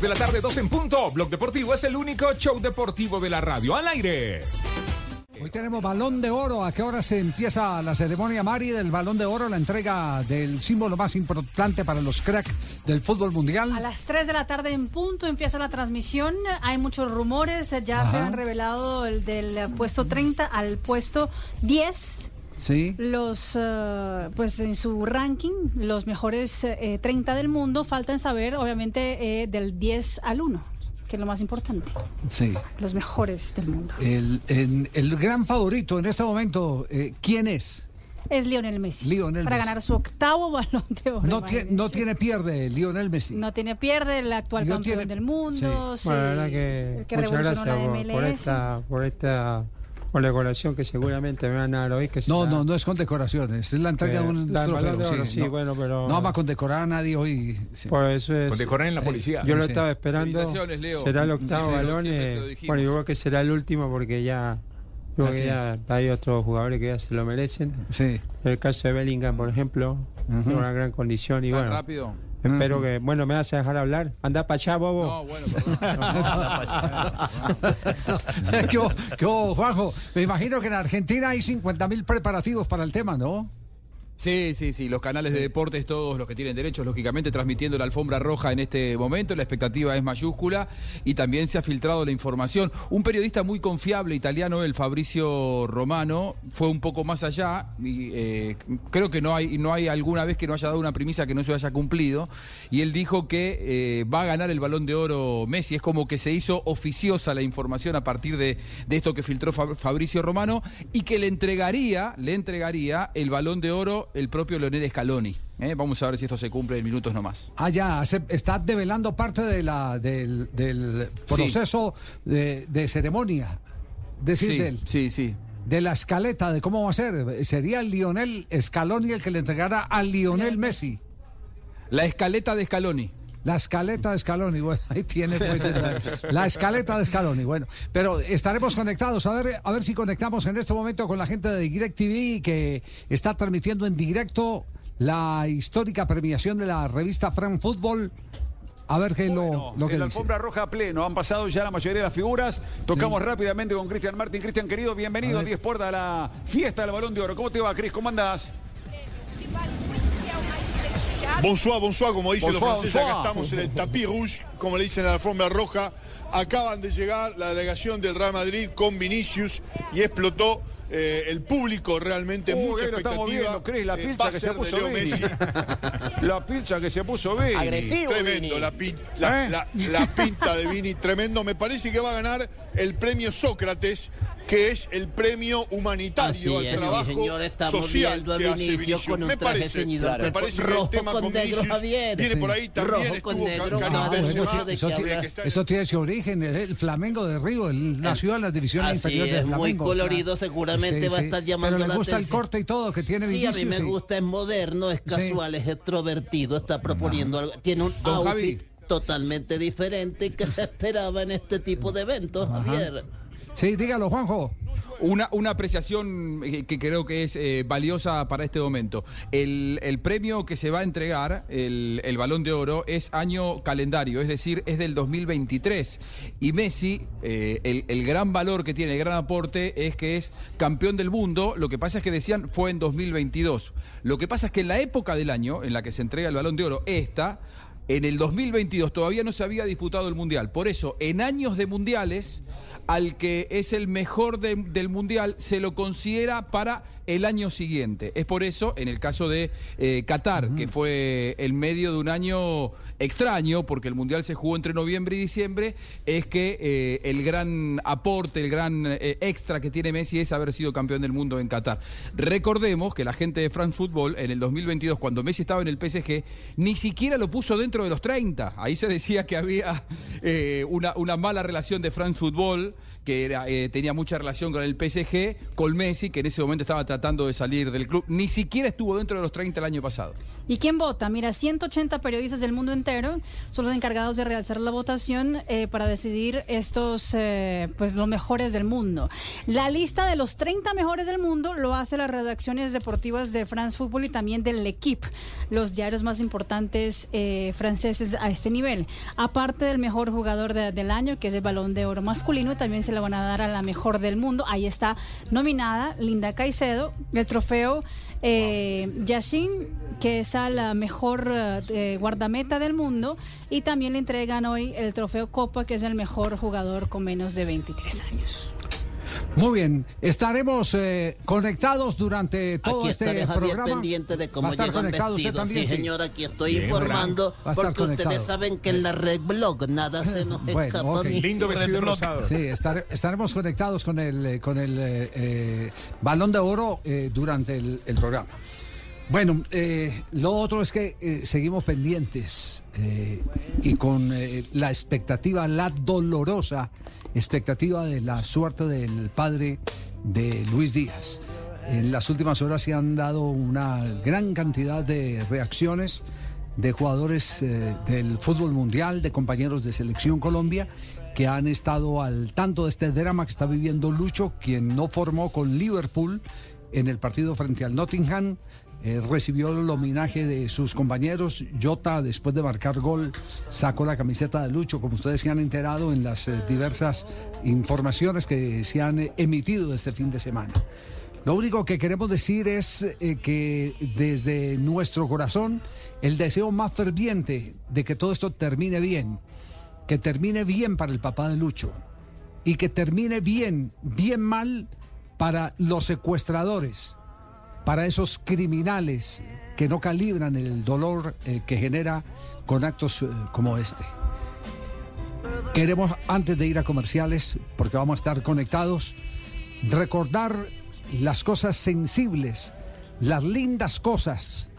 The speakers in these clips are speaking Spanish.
Dos de la tarde, dos en punto. Blog Deportivo es el único show deportivo de la radio al aire. Hoy tenemos balón de oro. ¿A qué hora se empieza la ceremonia, Mari, del balón de oro? La entrega del símbolo más importante para los cracks del fútbol mundial. A las 3 de la tarde en punto empieza la transmisión. Hay muchos rumores. Ya se Ajá. han revelado el del puesto 30 al puesto 10. Sí. Los, eh, pues en su ranking, los mejores eh, 30 del mundo. Faltan saber, obviamente, eh, del 10 al 1, que es lo más importante. Sí. Los mejores del mundo. El, el gran favorito en este momento, eh, ¿quién es? Es Lionel Messi. Lionel para Messi. ganar su octavo balón de oro. No, tiene, no imagínense. tiene pierde Lionel Messi. No tiene pierde el actual No campeón tiene- del mundo. sí. sí, Bueno, la verdad que, el que muchas revolucionó gracias la por, MLS. por esta, por esta condecoración que seguramente me van a dar hoy. Que No, será- no, no es con decoraciones, es la entrega Eh, de un la del trofeo. Balón de Oro, sí, no. bueno, pero- No vamos a condecorar a nadie hoy. sí. Por eso es. Condecorar en la policía. Yo lo estaba esperando. Será el octavo balón. eh, bueno, yo creo que será el último porque ya. Yo creo que sí. ya hay otros jugadores que ya se lo merecen. Sí. El caso de Bellingham, por ejemplo, tiene una gran condición y ¿Tan bueno. rápido? Espero que. Bueno, me vas a dejar hablar. Anda para allá, bobo. No, bueno, perdón. ¿Qué, hubo- qué hubo, Juanjo? Me imagino que en Argentina hay 50 mil preparativos para el tema, ¿no? Sí, sí, sí, los canales de deportes, todos los que tienen derechos, lógicamente, transmitiendo la alfombra roja en este momento, la expectativa es mayúscula y también se ha filtrado la información. Un periodista muy confiable italiano, el Fabricio Romano, fue un poco más allá y eh, creo que no hay, no hay alguna vez que no haya dado una premisa que no se haya cumplido y él dijo que eh, va a ganar el balón de oro Messi, es como que se hizo oficiosa la información a partir de, de esto que filtró Fab- Fabricio Romano y que le entregaría, le entregaría el balón de oro el propio Leonel Scaloni. ¿eh? Vamos a ver si esto se cumple en minutos nomás. Ah, ya, se- está develando parte de la, del, del proceso de, de ceremonia. Decir, Sí, sí, sí. de la escaleta, de cómo va a ser. Sería Lionel Scaloni el que le entregará a Lionel Messi. La escaleta de Scaloni. La escaleta de Scaloni, bueno, ahí tiene pues la, la escaleta de Scaloni, bueno, pero estaremos conectados, a ver, a ver si conectamos en este momento con la gente de DirecTV que está transmitiendo en directo la histórica premiación de la revista Fran Fútbol. A ver qué es lo, lo que en la dice. alfombra roja pleno, han pasado ya la mayoría de las figuras. Tocamos rápidamente con Cristian Martín. Cristian, querido, bienvenido A a ver. 10 puertas a la fiesta del Balón de Oro. ¿Cómo te va, Cris? ¿Cómo andás? Bonsoir, bonsoir, como dicen Bonsoir, los franceses, acá estamos en el tapis rouge, como le dicen en la alfombra roja. Acaban de llegar la delegación del Real Madrid con Vinicius y explotó eh, el público realmente, Uy, mucha expectativa. viendo, Cris, la Eh, pilcha a que se puso. Messi. La pincha que se puso Vini. Agresivo. Tremendo, la, pin- la- ¿Eh? la- la pinta de Vini, tremendo. Me parece que va a ganar el premio Sócrates, que es el premio humanitario Así al es, trabajo sí, señor, estamos social viendo a que hace Vinicius Vinicius. con un me traje parece, ceñido al me parece que rojo el tema con con, negro, Vinicius Javier. viene Sí. por ahí también Rojo con negro, Karim no, Benzema, eso, tiene, que eso tiene su origen, el, el Flamengo de Río, él nació en las divisiones Así inferiores es, del muy Flamengo. colorido, seguramente va a estar llamando Pero le la gusta el corte y todo que tiene Sí, a Vinicius. mí me sí. gusta, es moderno, es casual, es extrovertido, está proponiendo algo. Tiene un outfit. Totalmente diferente que se esperaba en este tipo de eventos, Javier. Sí, dígalo, Juanjo. Una, una apreciación eh, que creo que es eh, valiosa para este momento. El, el premio que se va a entregar, el, el Balón de Oro, es año calendario, es decir, es del 2023. Y Messi, eh, el, el gran valor que tiene, el gran aporte, es que es campeón del mundo. Lo que pasa es que decían fue en 2022. Lo que pasa es que en la época del año en la que se entrega el Balón de Oro, esta, En el 2022 todavía no se había disputado el Mundial. Por eso, en años de Mundiales, al que es el mejor de- del Mundial se lo considera para el año siguiente. Es por eso, en el caso de eh, Qatar, que fue el medio de un año extraño, porque el Mundial se jugó entre noviembre y diciembre, es que eh, el gran aporte, el gran eh, extra que tiene Messi es haber sido campeón del mundo en Qatar. Recordemos que la gente de France Football en el 2022, cuando Messi estaba en el PSG, ni siquiera lo puso dentro de los 30. Ahí se decía que había eh, una, una mala relación de France Football, que era, eh, tenía mucha relación con el PSG, con Messi, que en ese momento estaba tratando de salir del club. Ni siquiera estuvo dentro de los 30 el año pasado. ¿Y quién vota? Mira, 180 periodistas del mundo entero son los encargados de realizar la votación eh, para decidir estos, eh, pues los mejores del mundo. La lista de los 30 mejores del mundo lo hace las redacciones deportivas de France Football y también del L'Equipe, los diarios más importantes franceses a este nivel. Aparte del mejor jugador de- del año, que es el Balón de Oro masculino, también se le van a dar a la mejor del mundo. Ahí está nominada Linda Caicedo, el trofeo eh, Yashin, que es a la mejor eh, eh, guardameta del mundo, y también le entregan hoy el trofeo Copa, que es el mejor jugador con menos de 23 años. Muy bien, estaremos eh, conectados durante todo Aquí este estaré Javier programa. pendiente de Va cómo a estar llegan conectado usted vestidos. también. sí, señor, aquí estoy Bien, informando porque ustedes conectado. saben que en la red blog nada se nos Bueno, escapa. ok. mi- Sí, estar- estaremos conectados con el, eh, con el eh, eh, balón de oro eh, durante el, el programa. Bueno, eh, lo otro es que eh, seguimos pendientes eh, y con eh, la expectativa, la dolorosa expectativa de la suerte del padre de Luis Díaz. En las últimas horas se han dado una gran cantidad de reacciones de jugadores eh, del fútbol mundial, de compañeros de selección Colombia, que han estado al tanto de este drama que está viviendo Lucho, quien no formó con Liverpool en el partido frente al Nottingham. Eh, recibió el homenaje de sus compañeros. Jota, después de marcar gol, sacó la camiseta de Lucho, como ustedes se han enterado en las eh, diversas informaciones que se han emitido este fin de semana. Lo único que queremos decir es eh, que desde nuestro corazón el deseo más ferviente de que todo esto termine bien, que termine bien para el papá de Lucho y que termine bien, bien mal para los secuestradores, para esos criminales que no calibran el dolor eh, que genera con actos eh, como este. Queremos, antes de ir a comerciales, porque vamos a estar conectados, recordar las cosas sensibles, las lindas cosas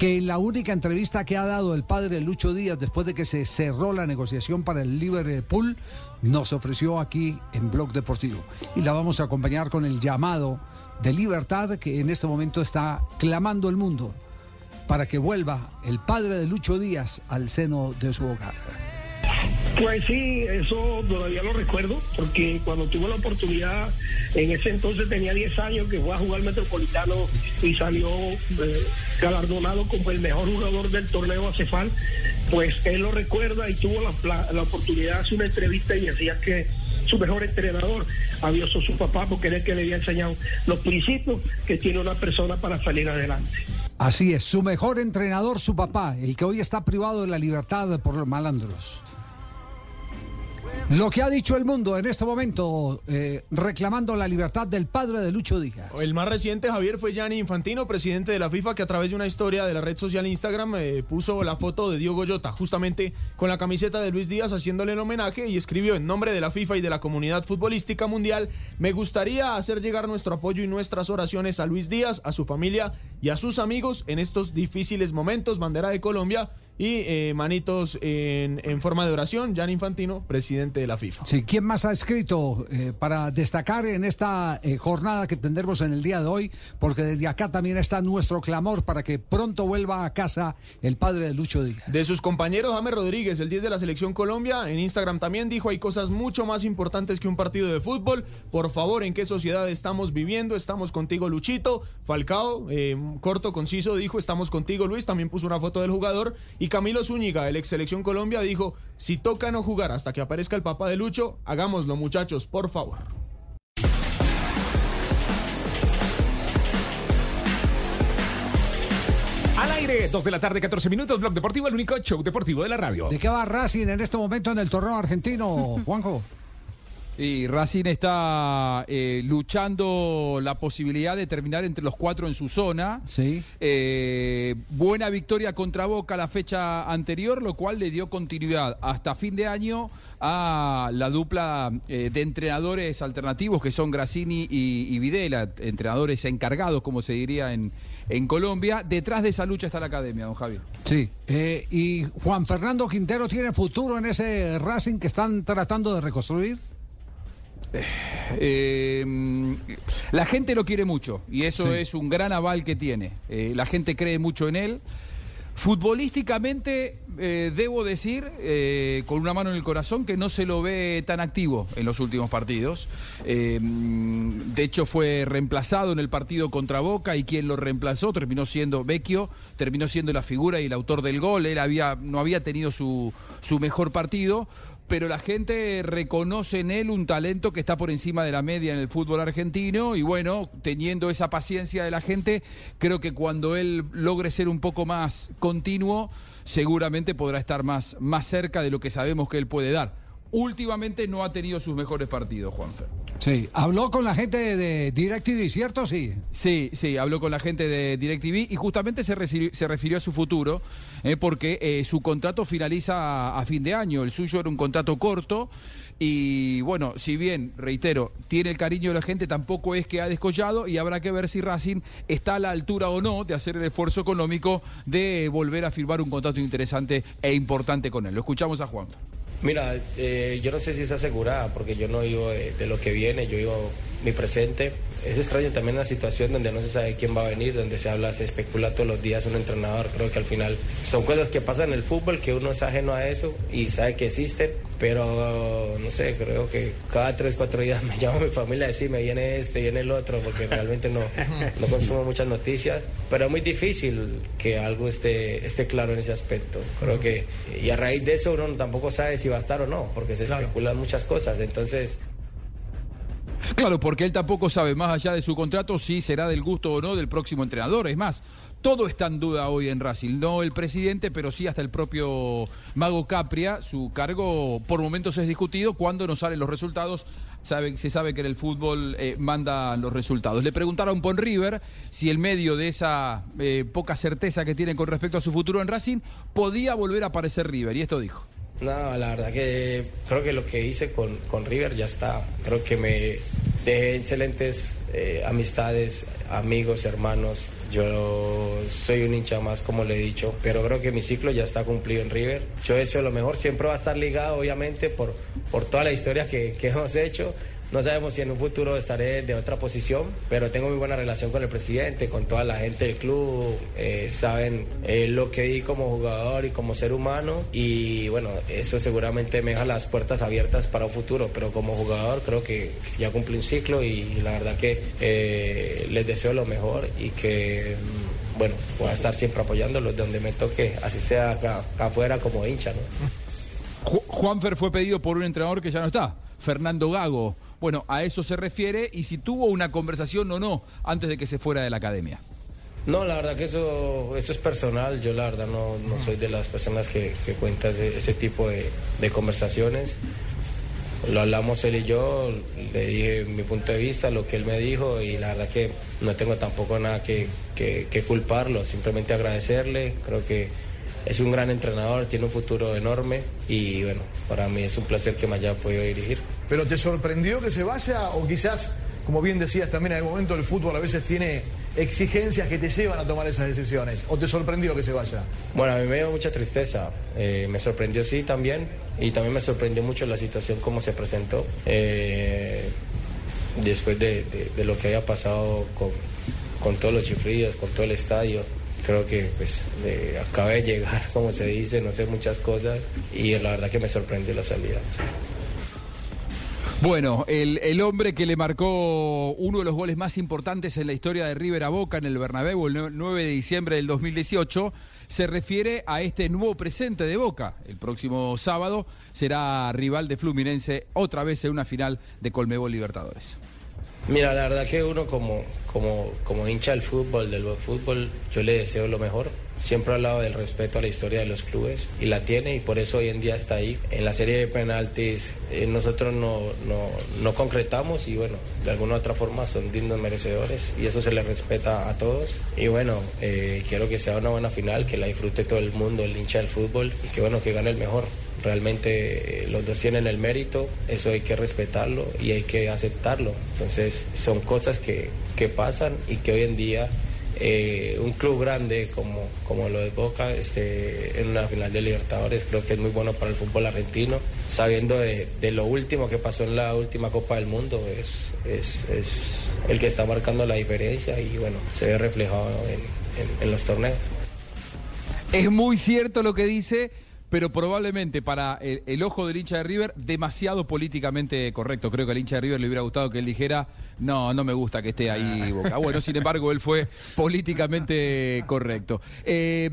que en la única entrevista que ha dado el padre Lucho Díaz después de que se cerró la negociación para el Liverpool, nos ofreció aquí en Blog Deportivo. Y la vamos a acompañar con el llamado de libertad que en este momento está clamando el mundo para que vuelva el padre de Lucho Díaz al seno de su hogar. Pues sí, eso todavía lo recuerdo, porque cuando tuve la oportunidad, en ese entonces tenía 10 años, que fue a jugar Metropolitano y salió eh, galardonado como el mejor jugador del torneo Acefal, pues él lo recuerda y tuvo la, la- la oportunidad de hacer una entrevista y decía que su mejor entrenador había sido su papá, porque era el que le había enseñado los principios que tiene una persona para salir adelante. Así es, su mejor entrenador, su papá, el que hoy está privado de la libertad por los malandros. Lo que ha dicho el mundo en este momento, eh, reclamando la libertad del padre de Lucho Díaz. El más reciente, Javier, fue Gianni Infantino, presidente de la FIFA, que a través de una historia de la red social Instagram eh, puso la foto de Diogo Jota, justamente con la camiseta de Luis Díaz haciéndole el homenaje y escribió en nombre de la FIFA y de la comunidad futbolística mundial, me gustaría hacer llegar nuestro apoyo y nuestras oraciones a Luis Díaz, a su familia y a sus amigos en estos difíciles momentos, bandera de Colombia y eh, manitos en, en forma de oración, Gianni Infantino, presidente de la FIFA. Sí, ¿quién más ha escrito eh, para destacar en esta eh, jornada que tendremos en el día de hoy? Porque desde acá también está nuestro clamor para que pronto vuelva a casa el padre de Lucho Díaz. De sus compañeros, James Rodríguez, el 10 de la selección Colombia, en Instagram también dijo hay cosas mucho más importantes que un partido de fútbol. Por favor, ¿en qué sociedad estamos viviendo? Estamos contigo, Luchito. Falcao, corto, conciso, dijo estamos contigo, Luis. También puso una foto del jugador. Y Camilo Zúñiga, el ex selección Colombia, dijo si toca no jugar hasta que aparezca el papá de Lucho, hagámoslo, muchachos, por favor. Al aire, 2 de la tarde, 14 minutos, Blog Deportivo, el único show deportivo de la radio. ¿De qué va Racing en este momento en el torneo argentino, Juanjo? Y Racing está eh, luchando la posibilidad de terminar entre los cuatro en su zona. Sí. Eh, buena victoria contra Boca la fecha anterior, lo cual le dio continuidad hasta fin de año a la dupla eh, de entrenadores alternativos que son Grassini y, y Videla, entrenadores encargados, como se diría en, en Colombia. Detrás de esa lucha está la academia, don Javier. Sí. ¿Y Juan Fernando Quintero tiene futuro en ese Racing que están tratando de reconstruir? Eh, la gente lo quiere mucho y eso Sí. es un gran aval que tiene. Eh, la gente cree mucho en él. Futbolísticamente, eh, debo decir, eh, con una mano en el corazón, que no se lo ve tan activo en los últimos partidos. Eh, mm, de hecho, fue reemplazado en el partido contra Boca y quien lo reemplazó terminó siendo Vecchio, terminó siendo la figura y el autor del gol. Él había, no había tenido su, su mejor partido pero la gente reconoce en él un talento que está por encima de la media en el fútbol argentino y bueno, teniendo esa paciencia de la gente, creo que cuando él logre ser un poco más continuo, seguramente podrá estar más, más cerca de lo que sabemos que él puede dar. Últimamente no ha tenido sus mejores partidos, Juanfer. Sí. ¿Habló con la gente de, DirecTV, cierto? Sí. Sí, sí, habló con la gente de DirecTV y justamente se, se refirió a su futuro, eh, porque eh, su contrato finaliza a, fin de año. El suyo era un contrato corto y bueno, si bien, reitero, tiene el cariño de la gente, tampoco es que ha descollado y habrá que ver si Racing está a la altura o no de hacer el esfuerzo económico de volver a firmar un contrato interesante e importante con él. Lo escuchamos a Juan. Mira, eh, yo no sé si es asegurada, porque yo no vivo de, de lo que viene, yo vivo mi presente. Es extraño también la situación donde no se sabe quién va a venir, donde se habla, se especula todos los días un entrenador. Creo que al final son cosas que pasan en el fútbol, que uno es ajeno a eso y sabe que existen, pero no sé, creo que cada tres, cuatro días me llama mi familia a decirme viene este, viene el otro, porque realmente no, no consumo muchas noticias, pero es muy difícil que algo esté, esté claro en ese aspecto. Creo que, y a raíz de eso uno tampoco sabe si va a estar o no, porque se especulan muchas cosas, entonces... Claro, porque él tampoco sabe, más allá de su contrato, si será del gusto o no del próximo entrenador. Es más, todo está en duda hoy en Racing. No el presidente, pero sí hasta el propio Mago Capria. Su cargo por momentos es discutido. Cuando no salen los resultados, se sabe que en el fútbol eh, manda los resultados. Le preguntaron por River si en medio de esa eh, poca certeza que tiene con respecto a su futuro en Racing, podía volver a aparecer River. Y esto dijo. No, la verdad que creo que lo que hice con, con River ya está. Creo que me dejé excelentes eh, amistades, amigos, hermanos. Yo soy un hincha más, como le he dicho, pero creo que mi ciclo ya está cumplido en River. Yo deseo lo mejor, siempre va a estar ligado, obviamente, por, por toda la historia que, que hemos hecho. No sabemos si en un futuro estaré de otra posición, pero tengo muy buena relación con el presidente, con toda la gente del club. eh, saben eh, lo que di como jugador y como ser humano. Y bueno, eso seguramente me deja las puertas abiertas para un futuro. Pero como jugador creo que ya cumplí un ciclo y la verdad que eh, les deseo lo mejor y que mm, bueno, voy a estar siempre apoyándolos donde me toque, así sea acá, acá afuera como hincha. ¿no? Ju- Juanfer fue pedido por un entrenador que ya no está, Fernando Gago. Bueno, a eso se refiere y si tuvo una conversación o no antes de que se fuera de la academia. No, la verdad que eso, eso es personal. Yo la verdad no, no soy de las personas que, que cuenta ese, tipo de, conversaciones. Lo hablamos él y yo, le dije mi punto de vista, lo que él me dijo y la verdad que no tengo tampoco nada que culparlo, simplemente agradecerle. Creo que es un gran entrenador, tiene un futuro enorme y bueno, para mí es un placer que me haya podido dirigir. ¿Pero te sorprendió que se vaya o quizás, como bien decías también, en algún momento el fútbol a veces tiene exigencias que te llevan a tomar esas decisiones? ¿O te sorprendió que se vaya? Bueno, a mí me dio mucha tristeza. Eh, me sorprendió, sí, también. Y también me sorprendió mucho la situación, cómo se presentó. Eh, después de, lo que había pasado con, todos los chiflidos, con todo el estadio. Creo que pues eh, acabé de llegar, como se dice, no sé muchas cosas. Y la verdad que me sorprendió la salida. Bueno, el, el hombre que le marcó uno de los goles más importantes en la historia de River a Boca en el Bernabéu el nue- 9 de diciembre del 2018 se refiere a este nuevo presente de Boca. El próximo sábado será rival de Fluminense otra vez en una final de Colmebol Libertadores. Mira, la verdad que uno como, como, como hincha del fútbol, del fútbol, yo le deseo lo mejor. Siempre ha hablado del respeto a la historia de los clubes y la tiene y por eso hoy en día está ahí. En la serie de penaltis eh, nosotros no, no, no concretamos y bueno, de alguna u otra forma son dignos merecedores y eso se les respeta a todos. Y bueno, eh, quiero que sea una buena final, que la disfrute todo el mundo, el hincha del fútbol y que bueno, que gane el mejor. Realmente eh, los dos tienen el mérito, eso hay que respetarlo y hay que aceptarlo. Entonces son cosas que, que pasan y que hoy en día eh, un club grande como, como lo de Boca este, en una final de Libertadores creo que es muy bueno para el fútbol argentino. Sabiendo de, lo último que pasó en la última Copa del Mundo, es, es, es el que está marcando la diferencia y bueno, se ve reflejado en- en los torneos. Es muy cierto lo que dice, pero probablemente para el, el ojo del hincha de River, demasiado políticamente correcto. Creo que al hincha de River le hubiera gustado que él dijera, no, no me gusta que esté ahí Boca. Bueno, sin embargo, él fue políticamente correcto. Eh,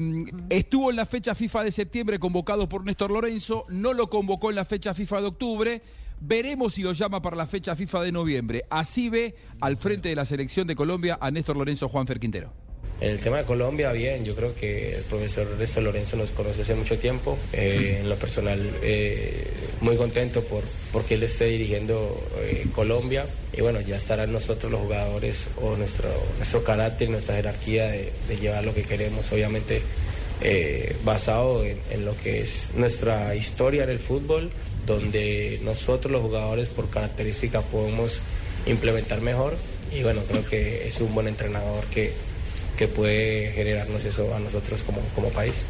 estuvo en la fecha FIFA de septiembre convocado por Néstor Lorenzo, no lo convocó en la fecha FIFA de octubre. Veremos si lo llama para la fecha FIFA de noviembre. Así ve al frente de la selección de Colombia a Néstor Lorenzo Juanfer Quintero. En el tema de Colombia, bien, yo creo que el profesor Ernesto Lorenzo nos conoce hace mucho tiempo. Eh, en lo personal, eh, muy contento por porque él esté dirigiendo eh, Colombia. Y bueno, ya estarán nosotros los jugadores o nuestro, nuestro carácter, nuestra jerarquía de, llevar lo que queremos, obviamente eh, basado en, en lo que es nuestra historia en el fútbol, donde nosotros los jugadores por característica podemos implementar mejor. Y bueno, creo que es un buen entrenador que, que puede generarnos eso a nosotros como, como país.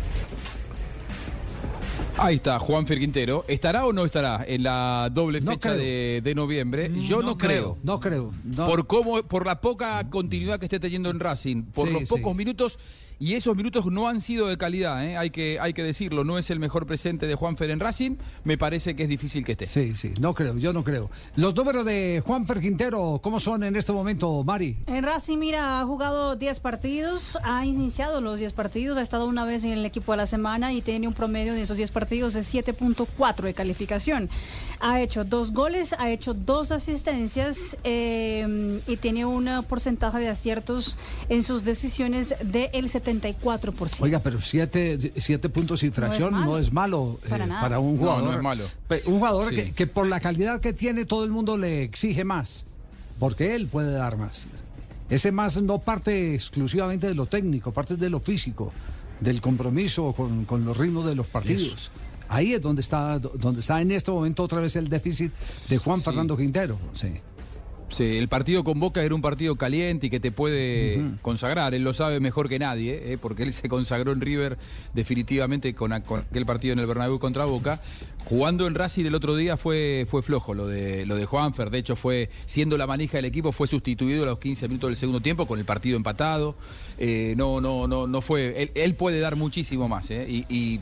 Ahí está, Juan Quintero. ¿Estará o no estará en la doble No fecha de, de noviembre? Yo no, no creo. creo, no creo, no. Por cómo, por la poca continuidad que esté teniendo en Racing, por Sí, los sí. pocos minutos, y esos minutos no han sido de calidad, ¿eh? hay, que, hay que decirlo. No es el mejor presente de Juanfer en Racing. Me parece que es difícil que esté. Sí, sí, no creo, yo no creo. Los números de Juan Quintero, ¿cómo son en este momento, Mari? En Racing, mira, ha jugado 10 partidos, ha iniciado los 10 partidos, ha estado una vez en el equipo de la semana y tiene un promedio de esos 10 partidos de 7.4 de calificación. Ha hecho dos goles, ha hecho dos asistencias eh, y tiene un porcentaje de aciertos en sus decisiones del 74%. Oiga, pero siete, siete puntos y fracción no malo. es malo, eh, Para nada. para un No, jugador. no es malo. Un jugador Sí. que, que por la calidad que tiene todo el mundo le exige más, porque él puede dar más. Ese más no parte exclusivamente de lo técnico, parte de lo físico, del compromiso con, con los ritmos de los partidos. Ahí es donde está, donde está en este momento otra vez el déficit de Juan Sí. Fernando Quintero. Sí. Sí, el partido con Boca era un partido caliente y que te puede consagrar. Él lo sabe mejor que nadie, ¿eh? porque él se consagró en River definitivamente con, a- con aquel partido en el Bernabéu contra Boca. Jugando en Racing el otro día fue, fue flojo lo de, lo de Juanfer. De hecho, fue siendo la manija del equipo, fue sustituido a los 15 minutos del segundo tiempo con el partido empatado. Eh, no, no, no, no fue. Él, él puede dar muchísimo más. ¿eh? Y, y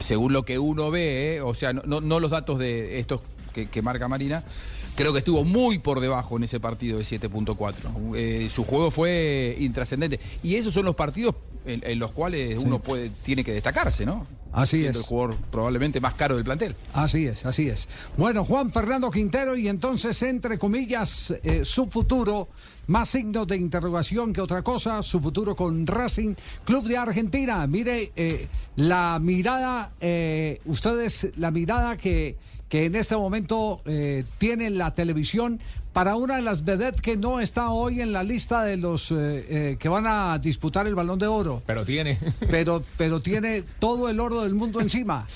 según lo que uno ve, ¿eh? o sea, no, los datos de estos que marca Marina, creo que estuvo muy por debajo en ese partido de 7.4. Eh, su juego fue intrascendente. Y esos son los partidos en, en los cuales Sí. uno puede, tiene que destacarse, ¿no? Así Siendo es. el jugador probablemente más caro del plantel. Así es, así es. Bueno, Juan Fernando Quintero y entonces, entre comillas, eh, su futuro, más signos de interrogación que otra cosa, su futuro con Racing Club de Argentina. Mire, eh, la mirada, eh, ustedes, la mirada que, que en este momento eh, tiene la televisión para una de las vedettes que no está hoy en la lista de los eh, eh, que van a disputar el balón de oro. Pero tiene. Pero, pero tiene todo el oro del mundo encima.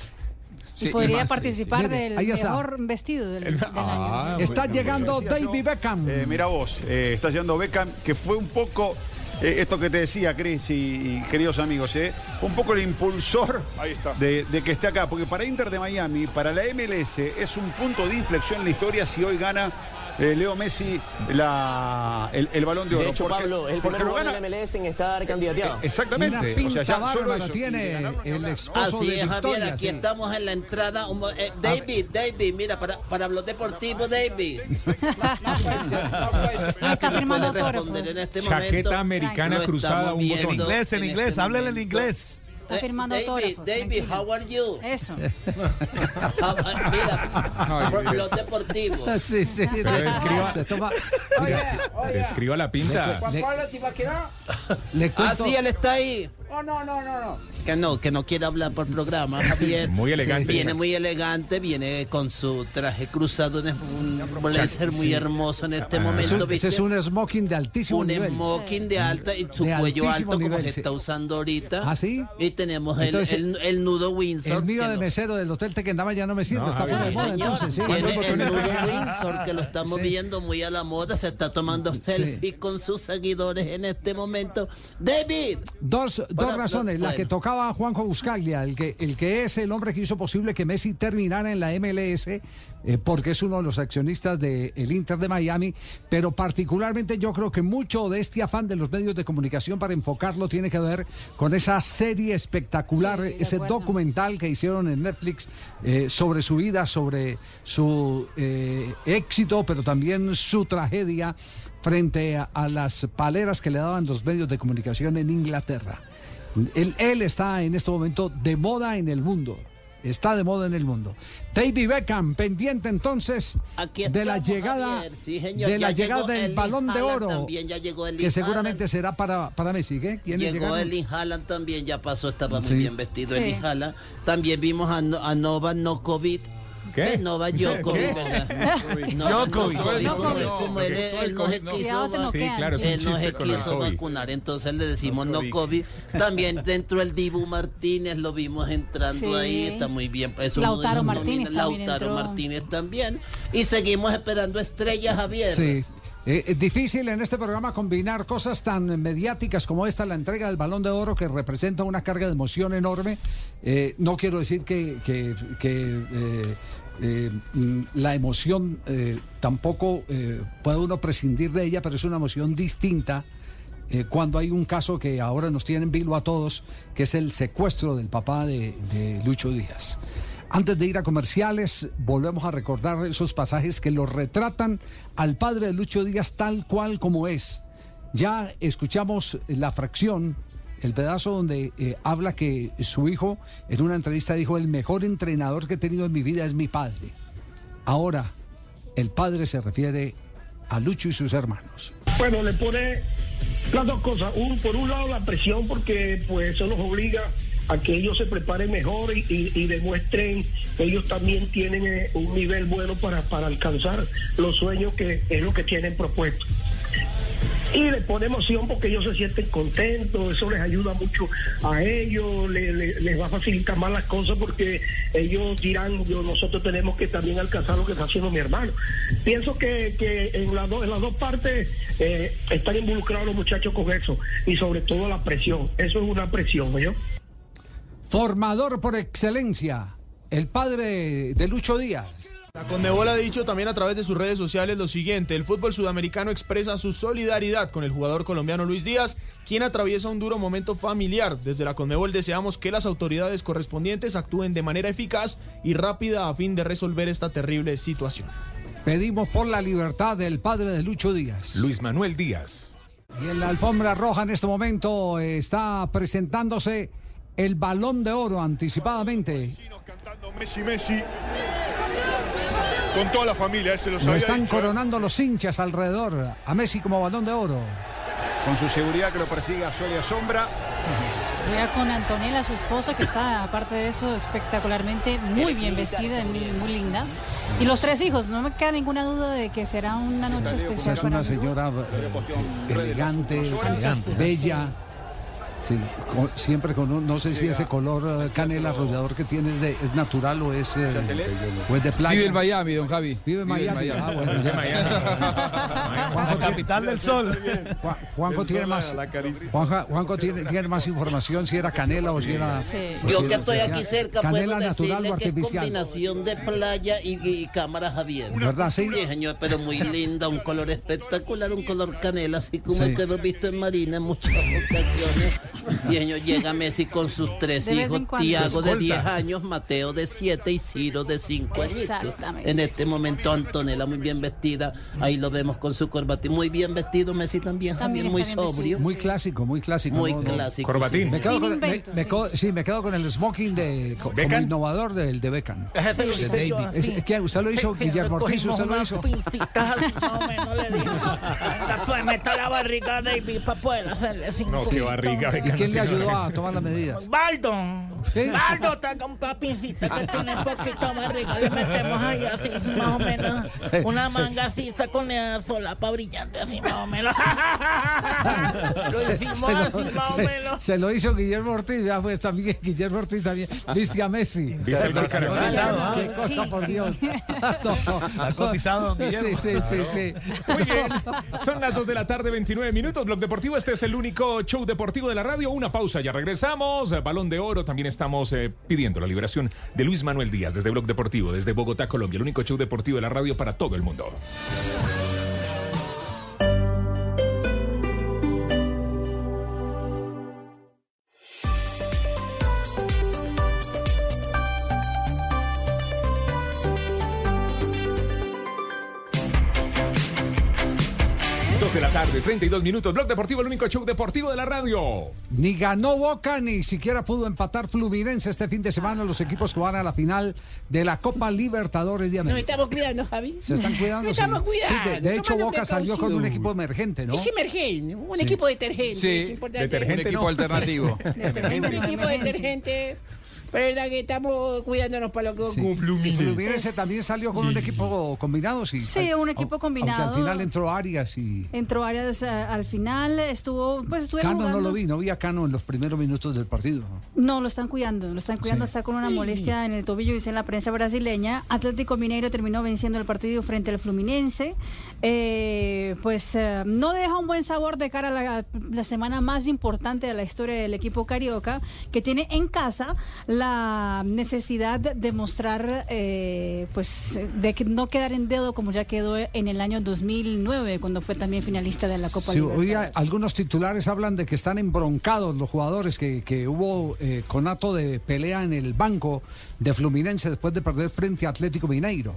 y podría participar del ahí está. mejor vestido del, del Ah, año. Está bueno, llegando David Beckham. Eh, mira vos, eh, está llegando Beckham, que fue un poco eh, esto que te decía, Cris y, y queridos amigos, eh, fue un poco el impulsor Ahí está. De, de que esté acá, porque para Inter de Miami, para la MLS, es un punto de inflexión en la historia si hoy gana eh, Leo Messi la, el, el balón de oro. De hecho, Porque- Pablo, es el primer jugador gana- de la MLS en estar candidateado. Exactamente. Una o sea, ya solo eso. tiene el esposo Así de es, Javier, Victoria. aquí sí. estamos en la entrada. Eh, David, David, mira, para, para los deportivos, David. No está firmando responder en este Chaqueta momento. americana Lo cruzada, un botón. Inglés, en en inglés, este háblele en inglés. Está firmando David, autógrafos. David, tranquilo. how are you? Eso. Mira, por blog deportivo. Sí, sí. Pero escriba- Se toma- Oye, Te escriba la pinta. Le Ah, sí, él está ahí. Oh, no, no, no, no. Que no, que no quiere hablar por programa, Javier. Muy elegante. Viene muy elegante, viene con su traje cruzado, un, un blazer muy Sí. hermoso en este Eso- momento, ese es un smoking de altísimo un nivel. smoking de alta y su De cuello alto como se sí. está usando ahorita. ¿Ah, sí? Y tenemos el, Entonces, el, el nudo Windsor. El mío de lo- mesero del hotel Tequendama ya no me sirve, No, está fuera de moda entonces, sí. Tiene el nudo Windsor que lo estamos Sí. viendo muy a la moda, se está tomando selfie con sus seguidores en este momento. David, Dos, dos Bueno, razones. La bueno. que tocaba Juanjo Buscaglia, el que, el que es el hombre que hizo posible que Messi terminara en la MLS, eh, porque es uno de los accionistas del Inter de Miami, pero particularmente yo creo que mucho de este afán de los medios de comunicación para enfocarlo tiene que ver con esa serie espectacular, Sí, ese documental que hicieron en Netflix eh, sobre su vida, sobre su eh, éxito, pero también su tragedia frente a, a las paleras que le daban los medios de comunicación en Inglaterra. Él, él está en este momento de moda en el mundo. Está de moda en el mundo. David Beckham, pendiente entonces aquí de la llegada. Sí, señor, de la llegada del balón de oro. También ya llegó el que seguramente será para, para Messi. ¿qué? ¿Quiénes Llegó? Erling Haaland también, ya pasó, estaba muy Sí. bien vestido Sí. Haaland. También vimos a, No- a Nova Nokovic. ¿Qué? Eh, Nova ¿Qué? Djokovic, ¿Qué? ¿verdad? No, Djokovic. Como, Djokovic. como él, él no se quiso, va- Sí, claro, él no se el quiso vacunar, entonces le decimos no No COVID. También dentro del Dibu Martínez lo vimos entrando Sí. ahí, está muy bien. Es Lautaro Martínez nomina- también Lautaro entró. Martínez también. Y seguimos esperando estrellas, Javier. Sí. Eh, es difícil en este programa combinar cosas tan mediáticas como esta, la entrega del balón de oro, que representa una carga de emoción enorme. Eh, no quiero decir que, que- que, eh, eh, mm, la emoción eh, tampoco eh, puede uno prescindir de ella, pero es una emoción distinta. cuando hay un caso que ahora nos tiene en vilo a todos, que es el secuestro del papá de, de Lucho Díaz. Antes de ir a comerciales, volvemos a recordar esos pasajes que lo retratan al padre de Lucho Díaz tal cual como es. Ya escuchamos la fracción, el pedazo donde eh, habla que su hijo en una entrevista dijo, el mejor entrenador que he tenido en mi vida es mi padre. Ahora, el padre se refiere a Lucho y sus hermanos. Bueno, le pone las dos cosas. Un, por un lado la presión porque pues eso los obliga a que ellos se preparen mejor y, y- demuestren que ellos también tienen eh, un nivel bueno para, para alcanzar los sueños que es lo que tienen propuesto. Y le pone emoción porque ellos se sienten contentos, eso les ayuda mucho a ellos, le- le- les va a facilitar más las cosas porque ellos dirán, yo, nosotros tenemos que también alcanzar lo que está haciendo mi hermano. Pienso que, que en, las dos, en las dos partes eh, están involucrados los muchachos con eso y sobre todo la presión, eso es una presión, ¿no? Formador por excelencia, el padre de Lucho Díaz. La Conmebol ha dicho también a través de sus redes sociales lo siguiente, el fútbol sudamericano expresa su solidaridad con el jugador colombiano Luis Díaz, quien atraviesa un duro momento familiar. Desde la Conmebol deseamos que las autoridades correspondientes actúen de manera eficaz y rápida a fin de resolver esta terrible situación. Pedimos por la libertad del padre de Lucho Díaz. Luis Manuel Díaz. Y en la alfombra roja en este momento está presentándose el balón de oro anticipadamente. Messi, Messi. Con toda la familia, ese lo Lo están dicho, ¿eh? coronando los hinchas alrededor a Messi como balón de oro. Con su seguridad que lo persigue a sol y a sombra. Llega con Antonella, su esposa, que está, aparte de eso, espectacularmente muy bien vestida, muy, muy linda. Y los tres hijos, no me queda ninguna duda de que será una noche especial Es para una señora eh, elegante, bella. Sí, con- siempre con un, no sé si ese color eh, canela arrollador que tienes de, es natural o es, eh, o es de playa. Vive en Miami, don Javi. Vive en Miami. Ah, bueno, Vive en ya. Miami. Juanjo tiene- capital del sol. Juan- Juanjo tiene sol más, Juanjo tiene, tiene más información si era canela o si era. Sí. o si Yo que era- estoy aquí cerca Canela puedo natural decirle o que es artificial. combinación de playa y, y cámara Javier. ¿Verdad, sí? Sí, señor, pero muy linda, un color espectacular, un color canela, así como Sí. el que hemos visto en Marina en muchas ocasiones. Sí, señor, llega Messi con sus tres hijos. Tiago de escolta. 10 años, Mateo de 7 y Ciro de 5 años. Exactamente. En este momento Antonella muy bien vestida, ahí lo vemos con su corbata. Muy bien vestido Messi también, También muy sobrio. Muy clásico, muy clásico. Muy ¿no? No. clásico, Corbatín. sí. Me quedo con, me- inventos, me sí. co- sí, me quedo con el smoking de co- como ¿Beckham? innovador del de Beckham. Lo De David. así. Es- ¿qué? ¿Usted lo hizo, Sí, sí, Guillermo Ortiz? ¿Usted lo hizo? pincitas así, más o menos le meta la barriga a David para poder hacerle No, qué barriga, ¿Y quién le ayudó a tomar las medidas? Baldo. ¿Sí? Baldo, taca un pincita que tiene poquito barriga. Le metemos ahí así, más o menos. Una manga así, con la solapa brillante, así más o menos. Lo hicimos Se lo- así, más o menos. Se lo hizo Guillermo Ortiz, ya pues también Guillermo Ortiz también viste a Messi. Viste. Cotizado. Qué cosa, por Dios. ¿Ha cotizado, don Guillermo? Sí, sí, sí, sí. Muy bien. Son las 2 de la tarde, 29 minutos. Blog Deportivo, este es el único show deportivo de la radio. Una pausa, ya regresamos. Balón de oro, también estamos eh, pidiendo la liberación de Luis Manuel Díaz desde Blog Deportivo, desde Bogotá, Colombia. El único show deportivo de la radio para todo el mundo. De la tarde, 32 minutos. Blog Deportivo, el único show deportivo de la radio. Ni ganó Boca, ni siquiera pudo empatar Fluminense este fin de semana los equipos que van a la final de la Copa Libertadores de Nos América. estamos cuidando, Javi. Se están cuidando. Nos sí. estamos Sí, cuidando. de, de hecho, Boca salió con un equipo emergente, ¿no? Es emergente, un Sí. equipo detergente. Sí, es importante. detergente, Un equipo ¿no? alternativo. un equipo detergente. Pero es verdad que estamos cuidándonos para lo que Sí. ocurre. Y Fluminense también salió con un equipo combinado, sí. Sí, un equipo Aunque combinado. al final entró Arias y Entró Arias eh, al final, estuvo, pues Cano no jugando- lo vi, no vi a Cano en los primeros minutos del partido. No, lo están cuidando, lo están cuidando, Sí. está con una molestia en el tobillo, dice la prensa brasileña. Atlético Mineiro terminó venciendo el partido frente al Fluminense. Eh, pues eh, no deja un buen sabor de cara a la, la semana más importante de la historia del equipo carioca, que tiene en casa la necesidad de mostrar, eh, pues, de que no quedar en dedo como ya quedó en el año 2009, cuando fue también finalista de la Copa Sí, hay- algunos titulares hablan de que están embroncados los jugadores, que, que hubo eh, conato de pelea en el banco de Fluminense después de perder frente a Atlético Mineiro.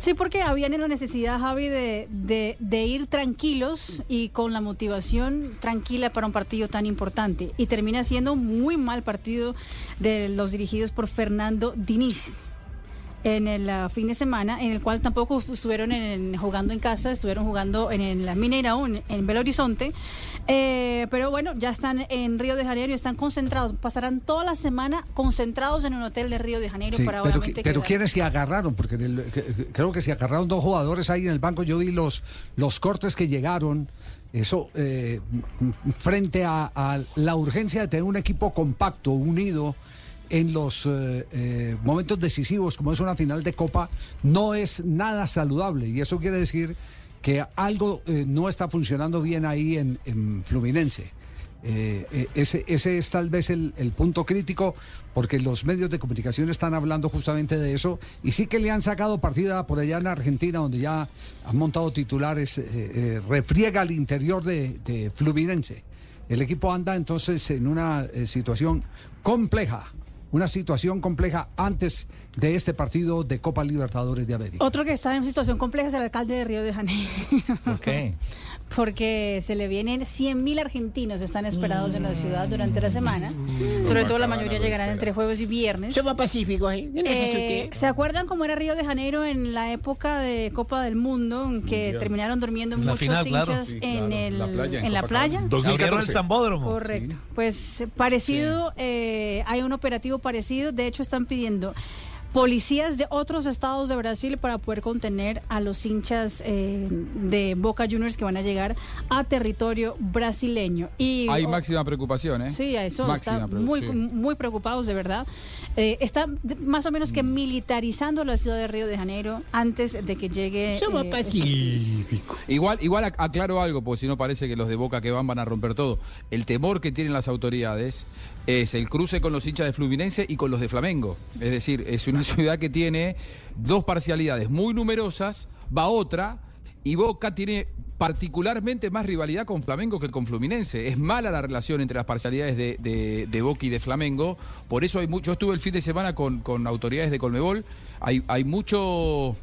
Sí, porque habían la necesidad, Javi, de, de- ir tranquilos y con la motivación tranquila para un partido tan importante. Y termina siendo muy mal partido de los dirigidos por Fernando Diniz en el ah, fin de semana, en el cual tampoco estuvieron en- jugando en casa, estuvieron jugando en, el Mineirão, en, en Belo Horizonte. Eh, pero bueno, ya están en Río de Janeiro y están concentrados. Pasarán toda la semana concentrados en un hotel de Río de Janeiro Sí, para pero, pero ¿quiénes se agarraron? Porque en el- que- creo que se agarraron dos jugadores ahí en el banco. Yo vi los, los cortes que llegaron. Eso, eh, frente a, a la urgencia de tener un equipo compacto, unido en los eh, eh, momentos decisivos, como es una final de Copa, no es nada saludable. Y eso quiere decir que algo eh, no está funcionando bien ahí en, en Fluminense. Ese, es tal vez el, punto crítico, porque los medios de comunicación están hablando justamente de eso, y sí que le han sacado partida por allá en Argentina, donde ya han montado titulares, refriega al interior de, Fluminense. El equipo anda entonces en una situación compleja, una situación compleja antes de este partido de Copa Libertadores de América. Otro que está en situación compleja es el alcalde de Río de Janeiro. ¿Por qué? Porque se le vienen 100.000 argentinos están esperados en la ciudad durante la semana. Sobre todo la mayoría llegarán entre jueves y viernes. Somos pacíficos, ¿eh? No Eh, ¿Se acuerdan cómo era Río de Janeiro en la época de Copa del Mundo? en Que terminaron durmiendo En la muchos final, claro. hinchas Sí, en, claro. el, La playa, en en la playa. 2014. Abrieron el Zambódromo. Correcto. Pues eh, parecido, eh, hay un operativo parecido. De hecho, están pidiendo policías de otros estados de Brasil para poder contener a los hinchas eh, de Boca Juniors que van a llegar a territorio brasileño. Y Hay oh, máxima preocupación, ¿eh? Sí, a eso Máxima está preocup- muy, sí. muy preocupados, de verdad. Eh, está más o menos que Mm. militarizando la ciudad de Río de Janeiro antes de que llegue. Somos eh, pacíficos. Igual, igual ac- aclaro algo, porque si no parece que los de Boca que van van a romper todo. El temor que tienen las autoridades es el cruce con los hinchas de Fluminense y con los de Flamengo. Es decir, es una ciudad que tiene dos parcialidades muy numerosas, va otra, y Boca tiene particularmente más rivalidad con Flamengo que con Fluminense. Es mala la relación entre las parcialidades de, de, de Boca y de Flamengo. Por eso hay mucho. Yo estuve el fin de semana con, autoridades de Colmebol. Hay, hay mucho.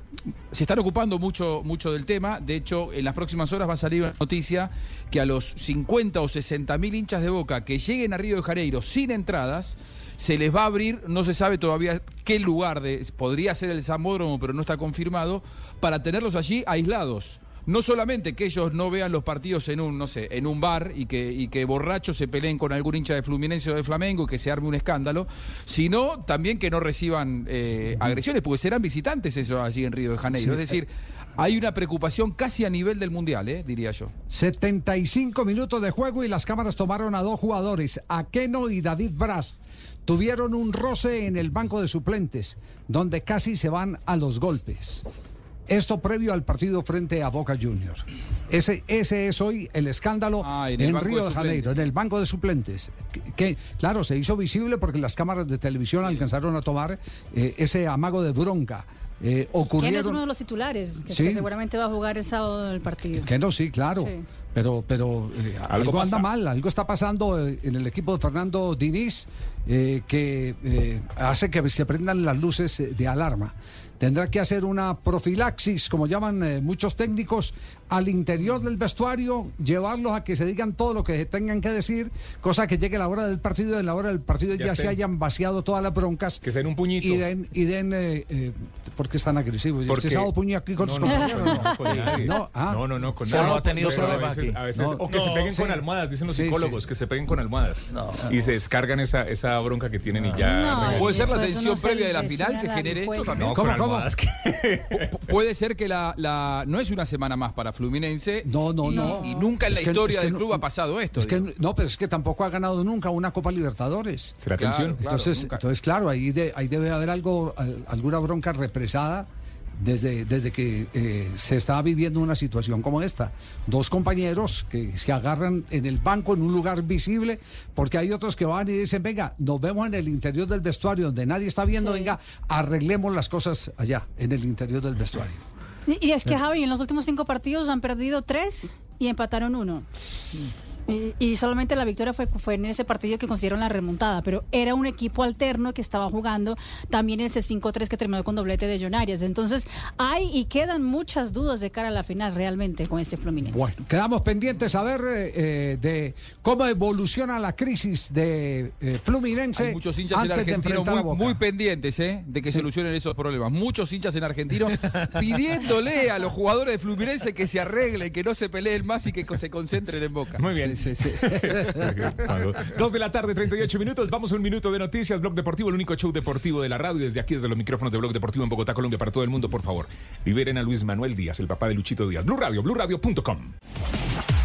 Se están ocupando mucho, mucho del tema. De hecho, en las próximas horas va a salir una noticia que a los 50 o 60 mil hinchas de Boca que lleguen a Río de Janeiro sin entradas se les va a abrir, no se sabe todavía qué lugar podría ser el Zamódromo, pero no está confirmado, para tenerlos allí aislados. No solamente que ellos no vean los partidos en un, no sé, en un bar y que, y que borrachos se peleen con algún hincha de Fluminense o de Flamengo y que se arme un escándalo, sino también que no reciban eh, agresiones, porque serán visitantes eso allí en Río de Janeiro. Sí. Es decir, hay una preocupación casi a nivel del Mundial, eh, diría yo. 75 minutos de juego y las cámaras tomaron a dos jugadores, Aqueno y David Braz. Tuvieron un roce en el banco de suplentes, donde casi se van a los golpes. Esto previo al partido frente a Boca Juniors. Ese, ese es hoy el escándalo Ah, en en, el banco Río de de Janeiro, en el banco de suplentes. Que, que, claro, se hizo visible porque las cámaras de televisión alcanzaron a tomar eh, ese amago de bronca. Eh, ¿Quién es ocurrieron... uno de los titulares? Que, Sí. que seguramente va a jugar el sábado del partido. Que no, sí, claro. Sí. Pero, pero eh, algo, Algo anda mal, algo está pasando eh, en el equipo de Fernando Diniz eh, que eh, hace que se prendan las luces de alarma. Tendrá que hacer una profilaxis, como llaman eh, muchos técnicos, al interior del vestuario, llevarlos a que se digan todo lo que tengan que decir, cosa que llegue la hora del partido y en la hora del partido ya, Ya se hayan vaciado todas las broncas. Que se den un puñito. Y den, y den eh, eh, ¿por qué es tan agresivo? Porque- ¿Usted se ha dado puño aquí con No, sus no, no, compañeros? no, con nadie. No, ah. No, no, no, con nadie. ha no ha Pero dado- a veces, a veces- No. o que se peguen Sí. con almohadas, dicen los Sí, psicólogos, sí. que se peguen con almohadas. Y se descargan esa, esa bronca que tienen y ya. No, Puede ser la tensión previa de la final que genere esto también. No, ¿Cómo, cómo? Puede ser que la- no es una semana más para Fluminense. No, no, y, no. y nunca en la Es historia es que del no- club ha pasado esto. Es que, digo. no, pero es que tampoco ha ganado nunca una Copa Libertadores. ¿Será Claro, tensión? claro. entonces, nunca. entonces, claro, ahí, de- ahí debe haber algo, al- alguna bronca represada desde, desde que eh, se está viviendo una situación como esta. Dos compañeros que se agarran en el banco en un lugar visible, porque hay otros que van y dicen, venga, nos vemos en el interior del vestuario donde nadie está viendo, Sí. venga, arreglemos las cosas allá, en el interior del vestuario. Y, es que Javi, en los últimos cinco partidos han perdido tres y empataron uno. Y, y solamente la victoria fue, fue en ese partido que consiguieron la remontada, pero era un equipo alterno que estaba jugando también ese 5-3 que terminó con doblete de Jonarias. Entonces, hay y quedan muchas dudas de cara a la final realmente con este Fluminense. Bueno, quedamos pendientes a ver eh, eh, de cómo evoluciona la crisis de eh, Fluminense Hay muchos hinchas en Argentina muy, pendientes ¿eh? de que solucionen esos problemas. Muchos hinchas en Argentina pidiéndole a los jugadores de Fluminense que se arreglen, que no se peleen más y que se concentren en Boca. Muy bien. Sí, sí, sí. Dos de la tarde, 38 minutos. Vamos a un minuto de noticias. Blog Deportivo, el único show deportivo de la radio. Desde aquí, desde los micrófonos de Blog Deportivo en Bogotá, Colombia, para todo el mundo, por favor. Liberen a Luis Manuel Díaz, el papá de Luchito Díaz. Blue Radio, BlueRadio.com.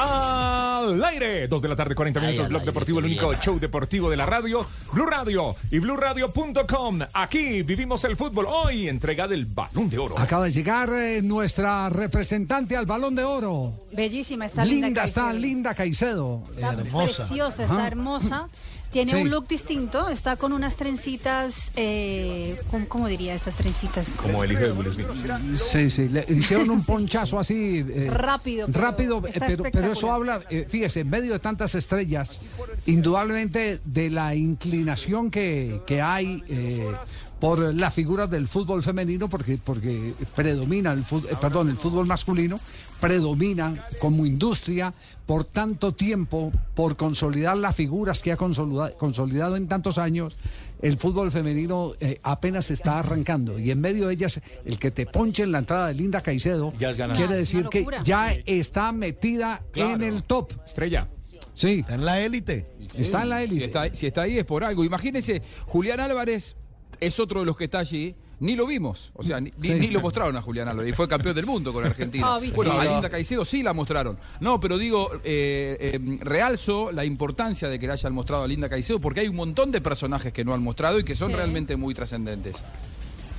Al aire, 2 de la tarde, 40 minutos, Blog aire, Deportivo, el único bien. show deportivo de la radio, Blue Radio y BlueRadio.com. Aquí vivimos el fútbol. Hoy, entrega del Balón de Oro. Acaba de llegar eh, nuestra representante al Balón de Oro. Bellísima está Linda, Linda, está Caicedo. Linda Caicedo. Está preciosa, está hermosa. Tiene Sí. un look distinto, está con unas trencitas, eh, ¿cómo, cómo diría esas trencitas? Como el hijo de Will Smith. Sí, sí, le hicieron un ponchazo así. eh, Rápido, pero Rápido, eh, está pero, pero eso habla, eh, fíjese, en medio de tantas estrellas, indudablemente de la inclinación que, que hay eh, por las figuras del fútbol femenino, porque, porque predomina el fútbol, perdón, el fútbol masculino, predomina como industria por tanto tiempo, por consolidar las figuras que ha consolida- consolidado en tantos años, el fútbol femenino eh, apenas está arrancando. Y en medio de ellas, el que te ponche en la entrada de Linda Caicedo, quiere Es decir que ya está metida en el top. Estrella. Sí, En la élite. está en la Si élite. está, si está ahí es por algo. Imagínese, Julián Álvarez es otro de los que está allí. Ni lo vimos, o sea, ni, ni- Sí. ni lo mostraron a Julián Álvarez. Y fue campeón del mundo con Argentina. Ah, bueno, a. Linda Caicedo sí la mostraron. No, pero digo, eh, eh, realzo la importancia de que le hayan mostrado a Linda Caicedo porque hay un montón de personajes que no han mostrado y que son Sí. realmente muy trascendentes.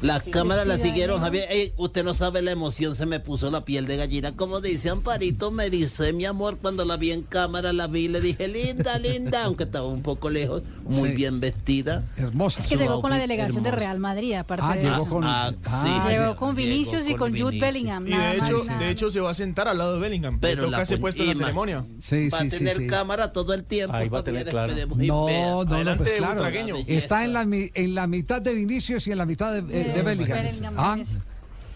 Las cámaras la Vestida de siguieron. Javier. Ey, usted no sabe la emoción, se me puso la piel de gallina. Como dice Amparito, me dice mi amor, cuando la vi en cámara, la vi, le dije, linda, linda, aunque estaba un poco lejos, muy Sí. bien vestida. Hermosa. Es que llegó con la delegación de. Real Madrid, aparte Ah, de llegó eso. con. Ah, ah, sí. Llegó con Llegó Vinicius y con Jude. Bellingham. Y de más hecho, y nada de hecho se va a sentar al lado de Bellingham. Pero la ese puesto en la ceremonia. Sí, Va sí, a sí, tener sí. cámara todo el tiempo. Ahí va a tener, claro. y No, no, no, pues claro. Está en la, mi- en la mitad de Vinicius y en la mitad de, eh, de Bellingham. Ah.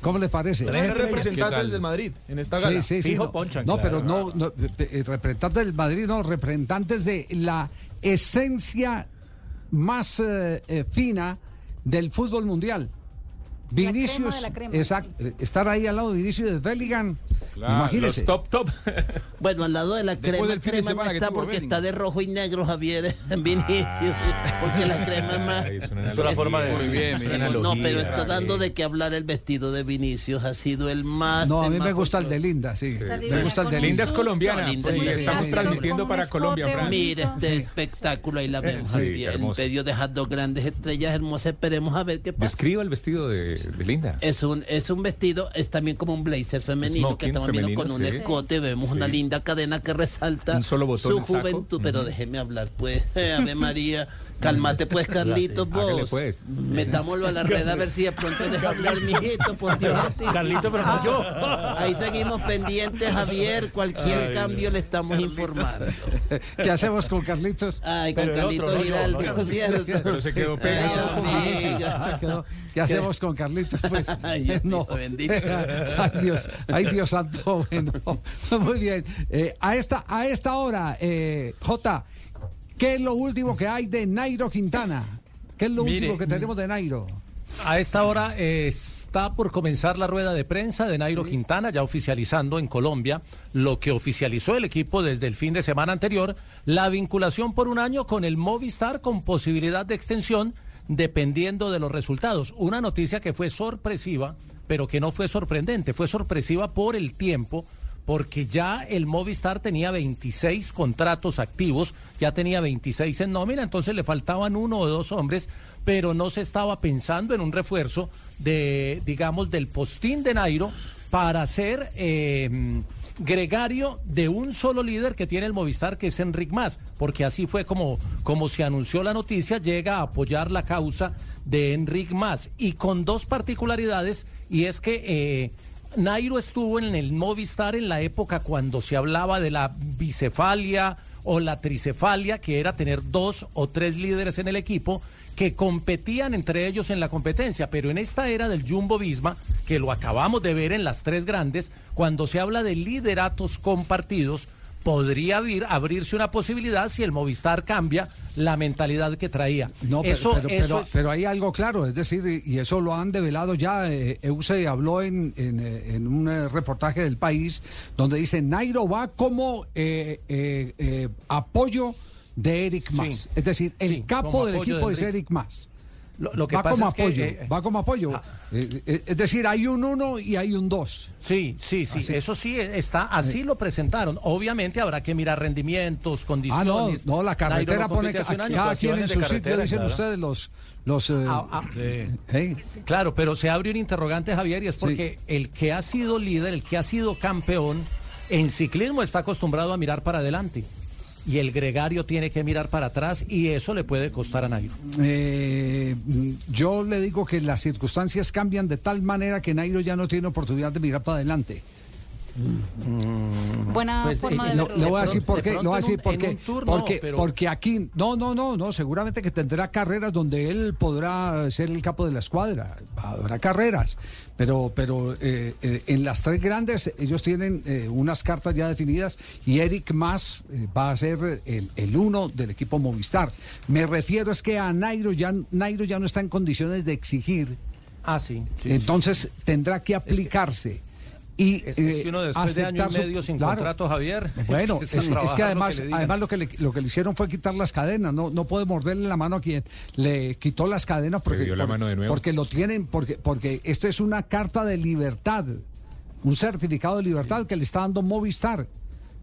¿Cómo les parece? Son representantes del Madrid en esta gala. Sí, sí, sí. Fijo No, ponchan, no, claro. pero no, no, eh, eh, representantes del Madrid, no, representantes de la esencia más eh, eh, fina del fútbol mundial. crema Vinicius, de la crema. exacto, estar ahí al lado de Vinicius y de Bellingham, imagínese. Los top, top. Bueno, al lado de la Después crema, crema no está porque está de rojo y negro, Javier, en Vinicius. Porque la crema es más... Ay, es una Es una forma de Muy bien, bien. No, pero está dando de qué hablar el vestido de Vinicius. Ha sido el más. No, a mí me gusta el de. Linda, sí. Me gusta el de Linda es colombiana. No, Linda Sí, es muy estamos transmitiendo para Colombia, Fran. Mire este espectáculo, ahí la vemos, sí, Javier, en medio de dos grandes estrellas hermosas. Esperemos a ver qué pasa. Describa el vestido de, de Linda. Es un, es un vestido, es también como un blazer femenino que estamos viendo femenino, con un sí. escote. Vemos una linda cadena que resalta Un solo botón su juventud. Pero déjeme hablar, pues. Eh, Ave María, cálmate, pues, Carlitos, vos. pues. Metámoslo a la red a ver si de pronto deja hablar, mijito, por Dios. altísimo. Carlito, pero no yo. Ahí seguimos pendientes, Javier. Cualquier cambio le estamos informando. ¿Qué hacemos con Carlitos? Ay, con Pero Carlitos otro, no Giraldo, no yo. ¿cierto? Pero se quedó pegado. amiga. Quedó- ¿Qué hacemos con Carlitos? Pues Ay, Dios no. bendito. Ay Dios, ay Dios santo. Bueno, muy bien. Eh, a esta a esta hora, eh, J, ¿qué es lo último que hay de Nairo Quintana? ¿Qué es lo Mire, último que tenemos de Nairo? A esta hora eh, está por comenzar la rueda de prensa de Nairo Quintana, ya oficializando en Colombia lo que oficializó el equipo desde el fin de semana anterior, la vinculación por un año con el Movistar con posibilidad de extensión dependiendo de los resultados. Una noticia que fue sorpresiva, pero que no fue sorprendente, fue sorpresiva por el tiempo porque ya el Movistar tenía 26 contratos activos, ya tenía 26 en nómina, entonces le faltaban uno o dos hombres, pero no se estaba pensando en un refuerzo de, digamos, del postín de Nairo para ser eh, gregario de un solo líder que tiene el Movistar, que es Enric Más, porque así fue como, como se anunció la noticia, llega a apoyar la causa de Enric Más, y con dos particularidades, y es que... eh, Nairo estuvo en el Movistar en la época cuando se hablaba de la bicefalia o la tricefalia, que era tener dos o tres líderes en el equipo que competían entre ellos en la competencia, pero en esta era del Jumbo Visma, que lo acabamos de ver en las tres grandes, cuando se habla de lideratos compartidos, podría abrir- abrirse una posibilidad si el Movistar cambia la mentalidad que traía. No, pero, eso, pero, eso pero- es- pero hay algo claro, es decir, y eso lo han develado ya. Eh, Euse habló en, en, eh, en un eh, reportaje del país donde dice Nairo va como eh, eh, eh, apoyo de Eric Mas. Es decir, el sí, capo del equipo de es. Eric Mas. Lo, lo que va pasa como es que, apoyo, eh, va como apoyo. Eh, eh, es decir, hay un uno y hay un dos. Sí, sí, sí, Así. eso sí está, así lo presentaron. Obviamente habrá que mirar rendimientos, Ah, no, condiciones. no, la carretera no pone cada quien en su sitio, dicen claro. ustedes los... los eh, Ah, ah. Claro, pero se abre un interrogante, Javier, y es porque el que ha sido líder, el que ha sido campeón en ciclismo está acostumbrado a mirar para adelante. Y el gregario tiene que mirar para atrás y eso le puede costar a Nairo. Eh, yo le digo que las circunstancias cambian de tal manera que Nairo ya no tiene oportunidad de mirar para adelante. Buena Pues, forma de Lo, verlo. le voy a decir por qué, voy a por qué. no, porque, pero- porque aquí, no, no, no, no, seguramente que tendrá carreras donde él podrá ser el capo de la escuadra. Habrá carreras, pero, pero eh, eh, en las tres grandes ellos tienen eh, unas cartas ya definidas y Eric Más eh, va a ser el, el uno del equipo Movistar. Me refiero es que a Nairo ya, Nairo ya no está en condiciones de exigir. Ah, sí. sí, sí. Entonces tendrá que aplicarse. Y, Es, es eh, que uno después de año y medio sin claro. contrato, Javier. Bueno, es, que lo además, le digan. además lo que le, lo que le hicieron fue quitar las cadenas. No, no puede morderle la mano a quien le quitó las cadenas porque, la mano de nuevo. porque lo tienen, porque, porque esto es una carta de libertad, un certificado de libertad que le está dando Movistar.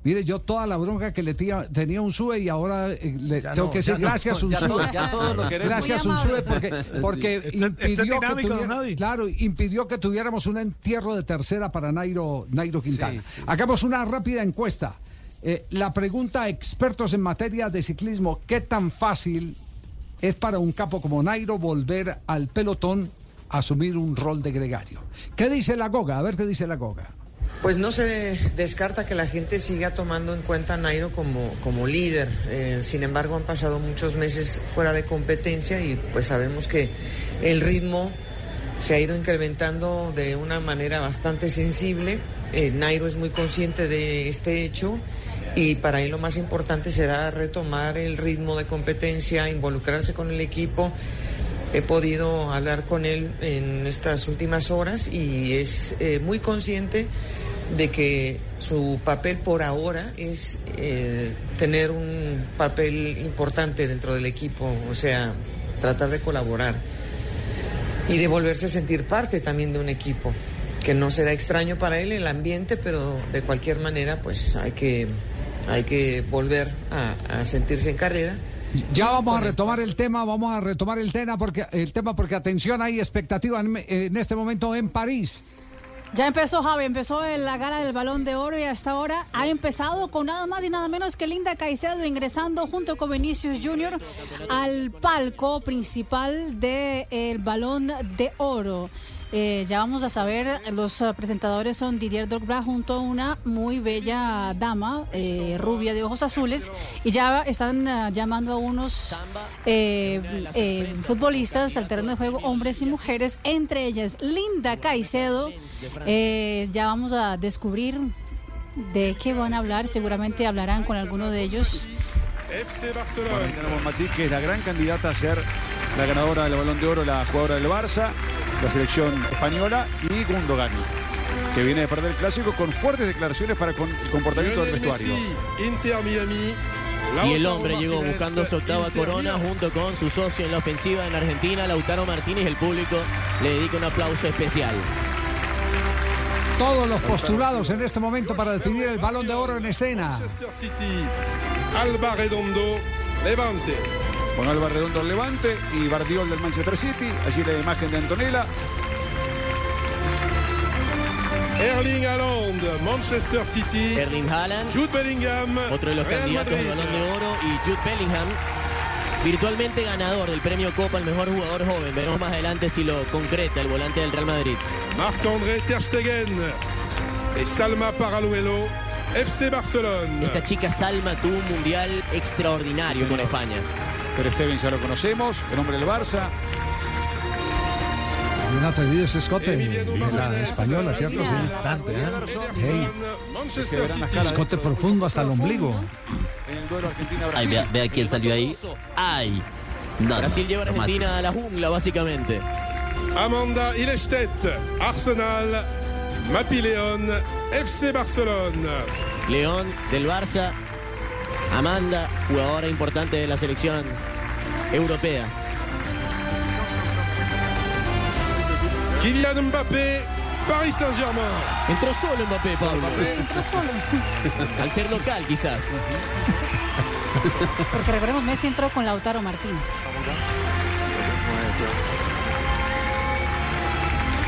Mire, yo toda la bronca que le tía- tenía un SUE y ahora eh, le Ya tengo no, que decir ya no, gracias un ya SUE. todo- ya todos lo queremos. Gracias un. SUE porque, porque Este- este impidió, que tuviera- claro, impidió que tuviéramos un entierro de tercera para Nairo, Nairo Quintana. Sí, sí, sí. Hagamos una rápida encuesta. Eh, la pregunta a expertos en materia de ciclismo, ¿qué tan fácil es para un capo como Nairo volver al pelotón a asumir un rol de gregario? ¿Qué dice la Goga? A ver qué dice la Goga. Pues no se descarta que la gente siga tomando en cuenta a Nairo como, como líder. Eh, sin embargo, han pasado muchos meses fuera de competencia y pues sabemos que el ritmo se ha ido incrementando de una manera bastante sensible. Eh, Nairo es muy consciente de este hecho y para él lo más importante será retomar el ritmo de competencia, involucrarse con el equipo. He podido hablar con él en estas últimas horas y es eh, muy consciente de que su papel por ahora es eh, tener un papel importante dentro del equipo, o sea, tratar de colaborar y de volverse a sentir parte también de un equipo, que no será extraño para él el ambiente, pero de cualquier manera pues hay que, hay que volver a, a sentirse en carrera. Ya vamos a retomar el tema, vamos a retomar el tema porque el tema porque atención hay expectativa en, en este momento en París. Ya empezó Javi, empezó en la gala del Balón de Oro y hasta ahora ha empezado con nada más y nada menos que Linda Caicedo ingresando junto con Vinicius Junior al palco principal del Balón de Oro. Eh, ya vamos a saber, los eh, presentadores son Didier Drogba junto a una muy bella dama, eh, rubia de ojos azules, y ya están eh, llamando a unos eh, futbolistas al terreno de juego, hombres y mujeres, entre ellas Linda Caicedo. Ya vamos a descubrir de qué van a hablar, seguramente hablarán con alguno de ellos. FC Bueno, Barcelona. ahí tenemos Matí, que es la gran candidata a ser la ganadora del Balón de Oro, la jugadora del Barça, la selección española, y Gundogan, que viene de perder el clásico con fuertes declaraciones para con el comportamiento del vestuario. Messi, Inter Miami. Y el hombre llegó buscando su octava Inter corona Miami. junto con su socio en la ofensiva en Argentina, Lautaro Martínez. El público le dedica un aplauso especial. Todos los postulados en este momento para definir el balón de oro en escena. Manchester City, Alba Redondo, Levante. Con Alba Redondo Levante y Bardiol del Manchester City. Allí la imagen de Antonella. Erling Haaland, Manchester City. Erling Haaland, Jude Bellingham, otro de los Real candidatos al. Balón de Oro, y Jude Bellingham, virtualmente ganador del premio Copa al mejor jugador joven. Veremos más adelante si lo concreta el volante del Real Madrid. Marc-André Ter Stegen et Salma Paraluelo, FC Barcelone. Esta chica Salma tuvo un mundial extraordinario con España. Pero Steven ya lo conocemos, el hombre del Barça. Un atrevido ese escote la española, ¿cierto? Sí. Bastante, ¿eh? Hey, City. escote profundo hasta el ombligo. Ay, vea, vea quién salió ahí. Ay. No, Brasil no, lleva a. Argentina a la jungla, básicamente. Amanda Ilestedt, Arsenal, Mapileon, FC Barcelone. León del Barça. Amanda, jugadora importante de la selección europea. Kylian Mbappé, Paris Saint-Germain. Entró solo Mbappé, Pablo. Al ser local, quizás. Porque recordemos, Messi entró con Lautaro Martínez.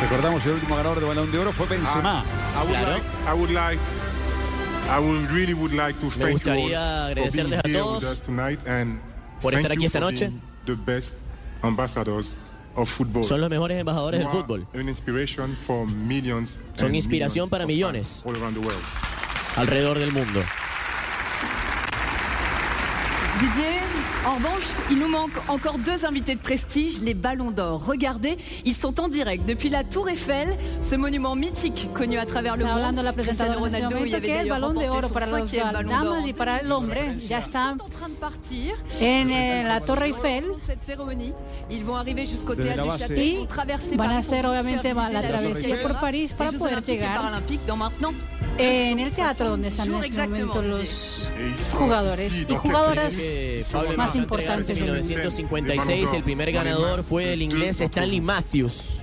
Recordamos el último ganador de Balón de Oro fue Benzema. I would Claro. like, I would like, I would really would like to thank you gustaría all for being agradecerles a todos with us tonight and por estar aquí esta noche. The best ambassadors of football. Son los mejores embajadores del fútbol. Son inspiración para millones. alrededor del mundo. Didier, en revanche, il nous manque encore deux invités de prestige, les Ballons d'Or. Regardez, ils sont en direct depuis la Tour Eiffel, ce monument mythique connu à travers le monde. hablando la Cristiano Ronaldo y momento avait d'ailleurs de remporté oro son cinquième Ballon d'Or. y para el hombre ya está en train de partir. en eh, la Torre Eiffel Cette cérémonie, ils vont arriver jusqu'au théâtre du. Châtelet, y vont traverser van a Paris pour hacer obviamente la travesía por Eiffel. París para poder Olympiques et llegar Paralympiques dans maintenant en el teatro donde están en este momento exactement, los Et jugadores y jugadoras Que Pablo más importantes en del mundo. 1956. El primer ganador fue el inglés Stanley Matthews.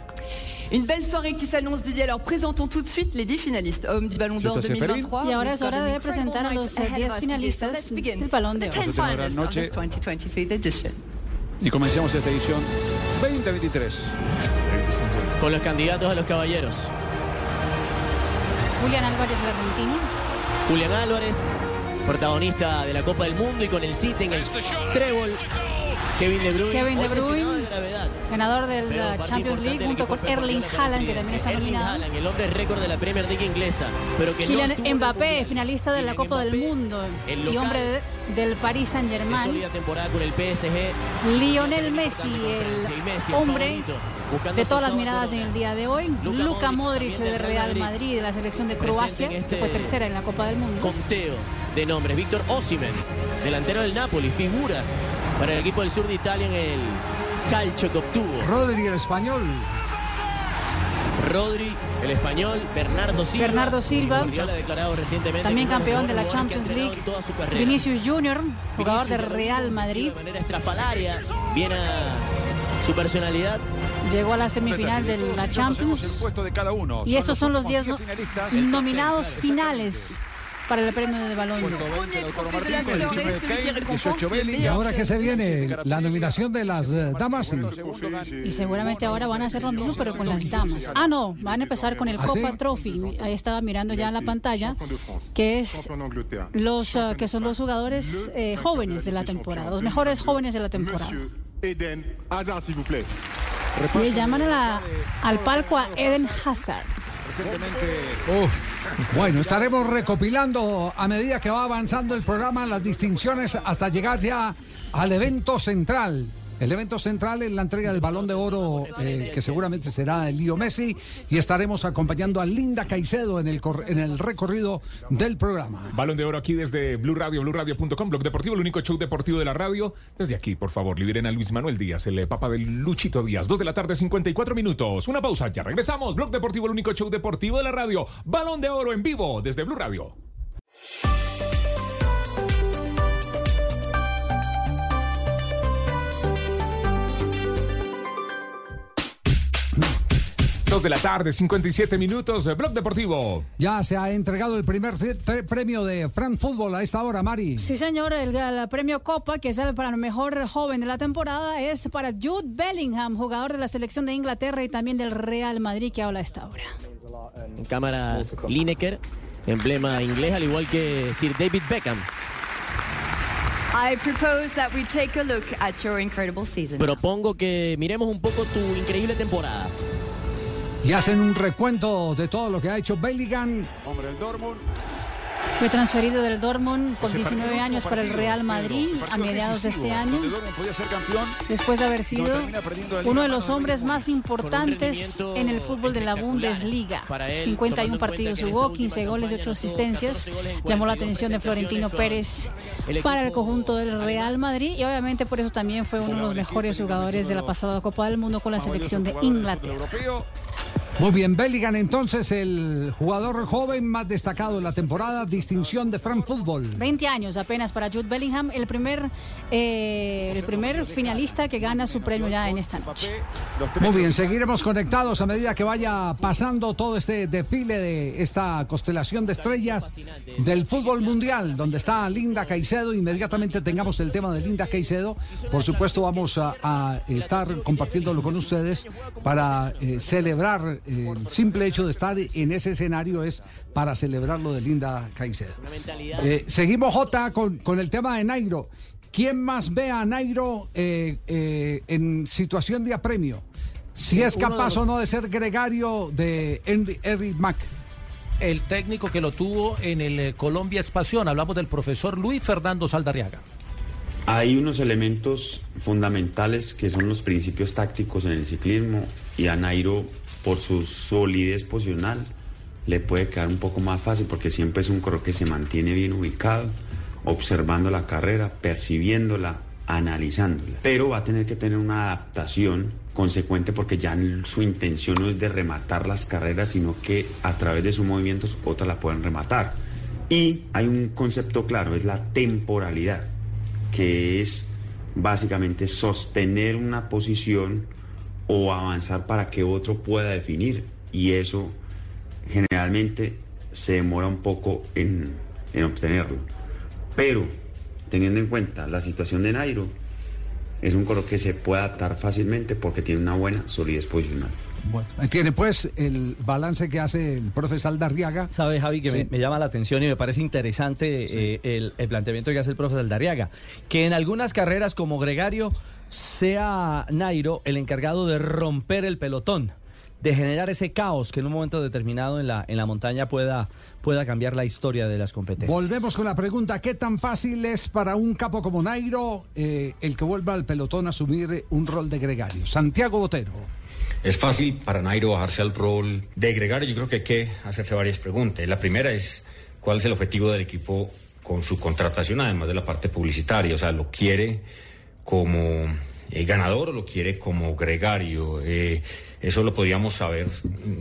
Une belle soirée qui s'annonce, Didier. Alors présentons tout de suite les 10 finalistes. Hommes du Ballon d'Or Zeta Seferin. 2023. Y ahora es hora de presentar a los eh, ahead 10 of us, Didier. So finalistas let's begin. del Balón de The Oro. 10 Vamos a tener finalists this noche. 2023 edition. Y comencemos esta edición 2023. Con los candidatos a los caballeros. Julián Álvarez, el argentino. Julián Álvarez, protagonista de la Copa del Mundo y con el City en el trébol. Kevin De Bruyne, Kevin De Bruyne, ganador del Champions League, junto con Erling Haaland, que también está Erling nominado. Haaland, el hombre récord de la Premier League inglesa, pero que Kylian Mbappé, finalista de la Copa del Mundo el y hombre de- del Paris Saint de Germain. sólida temporada con el PSG. Lionel Messi, el hombre favorito, de todas las miradas en el día de hoy. Luka Luka Modric, del Real Madrid, de la selección de Croacia, este que fue tercera en la Copa del Mundo. conteo de nombres. Víctor Osimhen, delantero del Napoli, figura para el equipo del sur de Italia en el calcio que obtuvo. Rodri, el español. Rodri, el español, Bernardo Silva. Bernardo Silva. Guardiola ha declarado recientemente También campeón de la Champions League. Vinicius Junior, jugador de Vinicius Real Madrid. De manera estrafalaria, viene a su personalidad. Llegó a la semifinal de la Champions. el puesto de cada uno. Y esos son los últimos 10 finalistas. nominados finales para el premio de Balón le ¿Y ahora qué se viene? La nominación de las eh, damas. Y seguramente ahora van a hacer lo mismo, pero con las damas. Ah, no, van a empezar con el. Copa Trophy. Ahí estaba mirando ya en la pantalla, que es los ah, que son los jugadores eh, jóvenes de la temporada, los mejores jóvenes de la temporada. Eden Hazard, s'il vous plaît. Y llaman a la- al palco a Eden Hazard. Uf. Bueno, estaremos recopilando a medida que va avanzando el programa las distinciones hasta llegar ya al evento central. El evento central es la entrega del balón de oro, eh, que seguramente será el Lío Messi, y estaremos acompañando a Linda Caicedo en el, cor- en el recorrido del programa. Balón de oro aquí desde Blue Radio, BlueRadio.com, Blog Deportivo, el único show deportivo de la radio. Desde aquí, por favor, liberen a Luis Manuel Díaz, el eh, papa del Luchito Díaz. Dos de la tarde, 54 minutos. Una pausa, ya regresamos. Blog Deportivo, el único show deportivo de la radio. Balón de oro en vivo desde Blue Radio. De la tarde, 57 minutos. eh, Blog Deportivo. Ya se ha entregado el primer premio de Fran Fútbol a esta hora, Mari. Sí, señor, el, el premio Copa, que es el para el mejor joven de la temporada, es para Jude Bellingham, jugador de la selección de Inglaterra y también del Real Madrid, que habla a esta hora. En cámara Lineker, emblema inglés, al igual que Sir David Beckham. I propose that we take a look at your incredible season. Propongo que miremos un poco tu increíble temporada. Y hacen un recuento de todo lo que ha hecho Bellingham. Hombre del Dortmund. Fue transferido del Dortmund con Ese partido, 19 el años para el Real Madrid a mediados de este año. campeón. Después de haber sido uno de los hombres más importantes en el fútbol de la Bundesliga. para él, 51 tomando en partidos jugó, esa 15 última goles y 8 campaña anotó asistencias. 14 goles en Llamó la 42 atención de Florentino Pérez para el conjunto del Real Madrid y obviamente por eso también fue uno de los mejores jugadores de la pasada Copa del Mundo con la selección de Inglaterra. Muy bien, Bellingham entonces el jugador joven más destacado de la temporada, distinción de Fran Fútbol. 20 años apenas para Jude Bellingham, el primer, eh, el primer finalista que gana su premio ya en esta noche. Muy bien, seguiremos conectados a medida que vaya pasando todo este desfile de esta constelación de estrellas del fútbol mundial, donde está Linda Caicedo. Inmediatamente tengamos el tema de Linda Caicedo. Por supuesto, vamos a, a estar compartiéndolo con ustedes para eh, celebrar el simple hecho de estar en ese escenario es para celebrar lo de Linda Caicedo. Eh, seguimos, Jota, con, con el tema de Nairo. ¿Quién más ve a Nairo eh, eh, en situación de apremio? Si es capaz o no de ser gregario de Henry, Henry Mack. El técnico que lo tuvo en el eh, Colombia Espación, hablamos del profesor Luis Fernando Saldarriaga. Hay unos elementos fundamentales que son los principios tácticos en el ciclismo y a Nairo, por su solidez posicional, le puede quedar un poco más fácil porque siempre es un corredor que se mantiene bien ubicado, observando la carrera, percibiéndola, analizándola. Pero va a tener que tener una adaptación consecuente porque ya su intención no es de rematar las carreras, sino que a través de sus movimientos otras la pueden rematar. Y hay un concepto claro, es la temporalidad que es básicamente sostener una posición o avanzar para que otro pueda definir. Y eso generalmente se demora un poco en, en obtenerlo. Pero teniendo en cuenta la situación de Nairo, es un color que se puede adaptar fácilmente porque tiene una buena solidez posicional. Bueno, tiene pues el balance que hace el profesor Aldarriaga. Sabe, Javi, que Sí. me, me llama la atención y me parece interesante eh, el, el planteamiento que hace el profesor Aldarriaga. Que en algunas carreras como Gregario sea Nairo el encargado de romper el pelotón, de generar ese caos que en un momento determinado en la, en la montaña pueda, pueda cambiar la historia de las competencias. Volvemos con la pregunta, ¿qué tan fácil es para un capo como Nairo eh, el que vuelva al pelotón a asumir un rol de gregario? Santiago Botero. Es fácil para Nairo bajarse al rol de gregario. Yo creo que hay que hacerse varias preguntas. La primera es, ¿cuál es el objetivo del equipo con su contratación, además de la parte publicitaria? O sea, ¿lo quiere como eh, ganador o lo quiere como gregario? Eh, eso lo podríamos saber,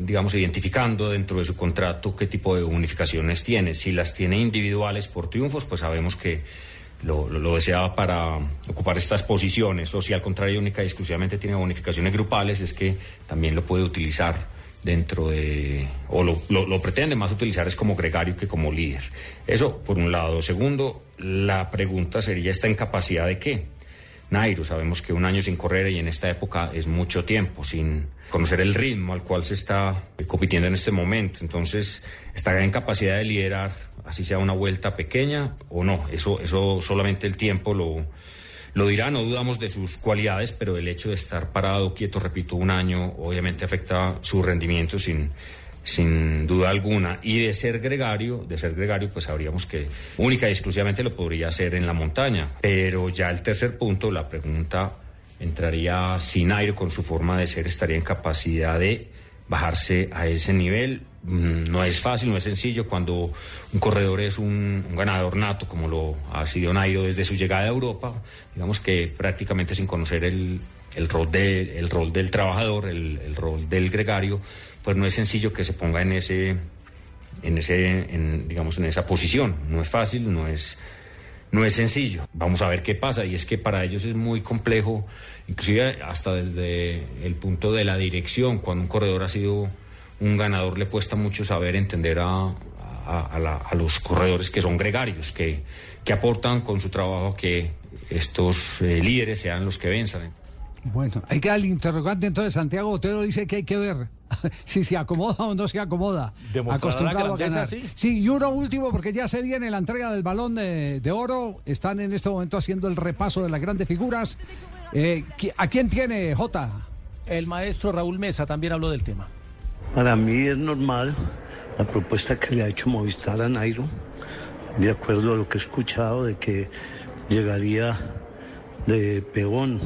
digamos, identificando dentro de su contrato qué tipo de unificaciones tiene. Si las tiene individuales por triunfos, pues sabemos que lo, lo, deseaba para ocupar estas posiciones, o si al contrario única y exclusivamente tiene bonificaciones grupales, es que también lo puede utilizar dentro de, o lo, lo, lo pretende más utilizar es como gregario que como líder. Eso por un lado. Segundo, la pregunta sería, ¿está en capacidad de qué? Nairo, sabemos que un año sin correr y en esta época es mucho tiempo, sin conocer el ritmo al cual se está compitiendo en este momento. Entonces, ¿está en capacidad de liderar, así sea una vuelta pequeña o no? Eso, eso solamente el tiempo lo, lo dirá, no dudamos de sus cualidades, pero el hecho de estar parado, quieto, repito, un año, obviamente afecta su rendimiento sin, sin duda alguna. Y de ser gregario, de ser gregario, pues sabríamos que única y exclusivamente lo podría hacer en la montaña. Pero ya el tercer punto, la pregunta entraría sin aire con su forma de ser, estaría en capacidad de bajarse a ese nivel. Mm, No es fácil, no es sencillo cuando un corredor es un, ganador nato, como lo ha sido Nairo desde su llegada a Europa, digamos que prácticamente sin conocer el, el rol, de, el rol del trabajador, el, el rol del gregario, pues no es sencillo que se ponga en ese, en ese, en, digamos, en esa posición. No es fácil, no es, no es sencillo. Vamos a ver qué pasa y es que para ellos es muy complejo, inclusive hasta desde el punto de la dirección, cuando un corredor ha sido un ganador le cuesta mucho saber entender a, a, los corredores que son gregarios, que, que aportan con su trabajo que estos eh, líderes sean los que venzan. Bueno, hay que el interrogante entonces. Santiago Botero dice que hay que ver si se acomoda o no se acomoda. ¿Demostrará Acostumbrado a ganar. sí? Sí, y uno último, porque ya se viene la entrega del balón de, de oro. Están en este momento haciendo el repaso de las grandes figuras. Eh, ¿qui- ¿A quién tiene, Jota? El maestro Raúl Mesa también habló del tema. Para mí es normal la propuesta que le ha hecho Movistar a Nairo, de acuerdo a lo que he escuchado, de que llegaría de peón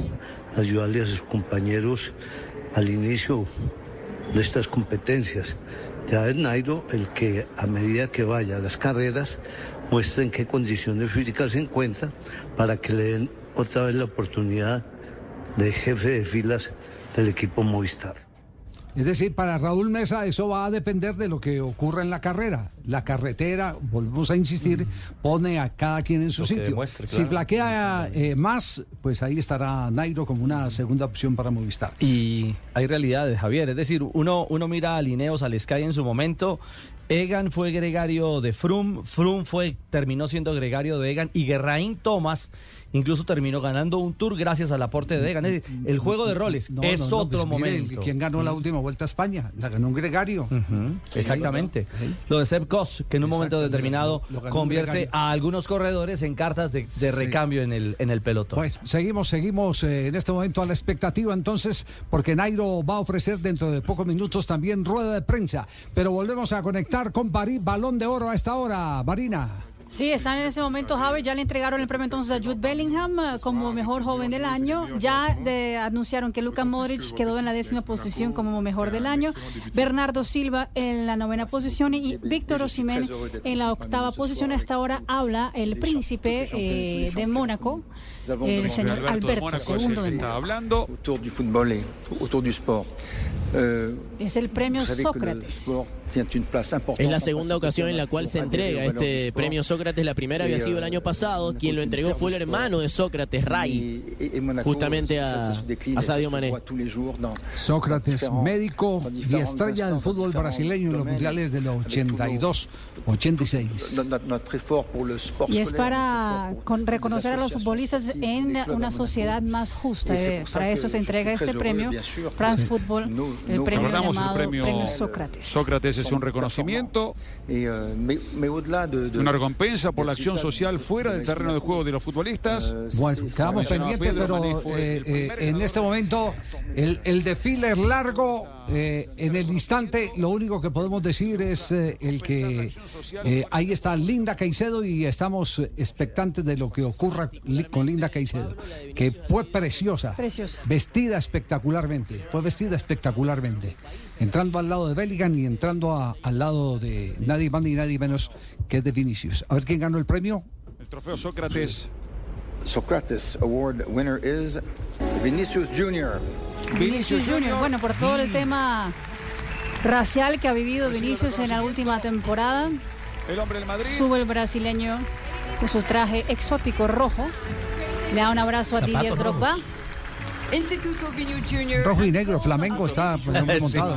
a ayudarle a sus compañeros al inicio de estas competencias. Ya es Nairo el que a medida que vaya a las carreras muestre en qué condiciones físicas se encuentra para que le den otra vez la oportunidad de jefe de filas del equipo Movistar. Es decir, para Raúl Mesa eso va a depender de lo que ocurra en la carrera. La carretera, volvemos a insistir, pone a cada quien en su Lo sitio. Si flaquea eh, más, pues ahí estará Nairo como una segunda opción para Movistar. Y hay realidades, Javier. Es decir, uno, uno mira a Lineos, al Sky en su momento. Egan fue gregario de Frum, Frum fue, terminó siendo gregario de Egan y Guerraín Thomas incluso terminó ganando un tour gracias al aporte de Egan. Es decir, el juego de roles No, es no, no, otro pues mire, momento. ¿Quién ganó la última vuelta a España? La ganó un gregario. Exactamente. Lo de Seb Kos, que en un momento determinado lo- lo convierte a algunos corredores en cartas de, de Sí. recambio en el, en el pelotón. Pues seguimos, seguimos eh, en este momento a la expectativa entonces, porque Nairo va a ofrecer dentro de pocos minutos también rueda de prensa. Pero volvemos a conectar con París, balón de oro a esta hora. Marina. Sí, están en ese momento, Javi. Ya le entregaron el premio entonces a Jude Bellingham eh, como mejor joven del año. Ya de- anunciaron que Luka Modric quedó en la décima posición como mejor del año. Bernardo Silva en la novena posición y Víctor Osimhen en la octava posición. Hasta ahora habla el príncipe eh, de Mónaco, el señor Alberto, de autour du autour du sport. Euh, Es el premio Sócrates. Es la segunda ocasión en la cual se entrega este premio Sócrates. La primera había sido el año pasado. Quien lo entregó fue el hermano de Sócrates, Ray, justamente a, a Sadio Mané. Sócrates, médico y estrella del fútbol brasileño en los mundiales del 82, 86. Y es para con- reconocer a los futbolistas en una sociedad más justa. Eh, para eso se entrega este premio, France Football, el premio el llamado premio Premio Sócrates. Sócrates es un reconocimiento, una recompensa por la acción social fuera del terreno de juego de los futbolistas. Bueno, quedamos pendientes, pero eh, eh, en este momento el, el desfile es largo. eh, en el instante, lo único que podemos decir es eh, el que eh, ahí está Linda Caicedo y estamos eh, expectantes de lo que ocurra li- con Linda Caicedo, que fue preciosa, Preciosa. vestida espectacularmente, fue vestida espectacularmente, entrando al lado de Bellingham y entrando a- al lado de nadie más ni nadie menos que de Vinicius. A ver quién ganó el premio. El trofeo Sócrates. Socrates Award winner is Vinicius Jr. Vinicius Junior, bueno, por todo el tema racial que ha vivido Vinicius en la última temporada, El hombre del Madrid. sube el brasileño con su traje exótico rojo, le da un abrazo a Zapato Didier rojos. Instituto Junior. Rojo y negro, Flamengo está por ejemplo, montado.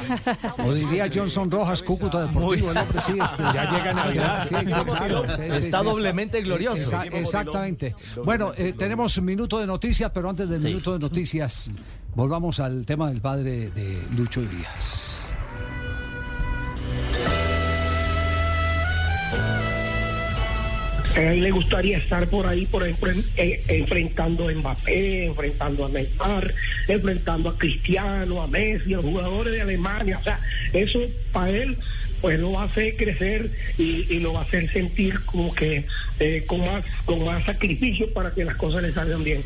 O diría Johnson Rojas, Cúcuta Deportivo. sí, este, Ya llega Navidad. sí, sí, claro, sí, sí, Está sí, doblemente sí. glorioso. Esa- exactamente. Bueno, eh, tenemos minuto de noticias, pero antes del minuto de noticias, volvamos al tema del padre de Lucho Díaz. A él le gustaría estar por ahí, por ejemplo, en- eh, enfrentando a Mbappé, enfrentando a Neymar, enfrentando a Cristiano, a Messi, a los jugadores de Alemania. O sea, eso para él pues lo va a hacer crecer y, y lo va a hacer sentir como que eh, con más con más sacrificio para que las cosas le salgan bien.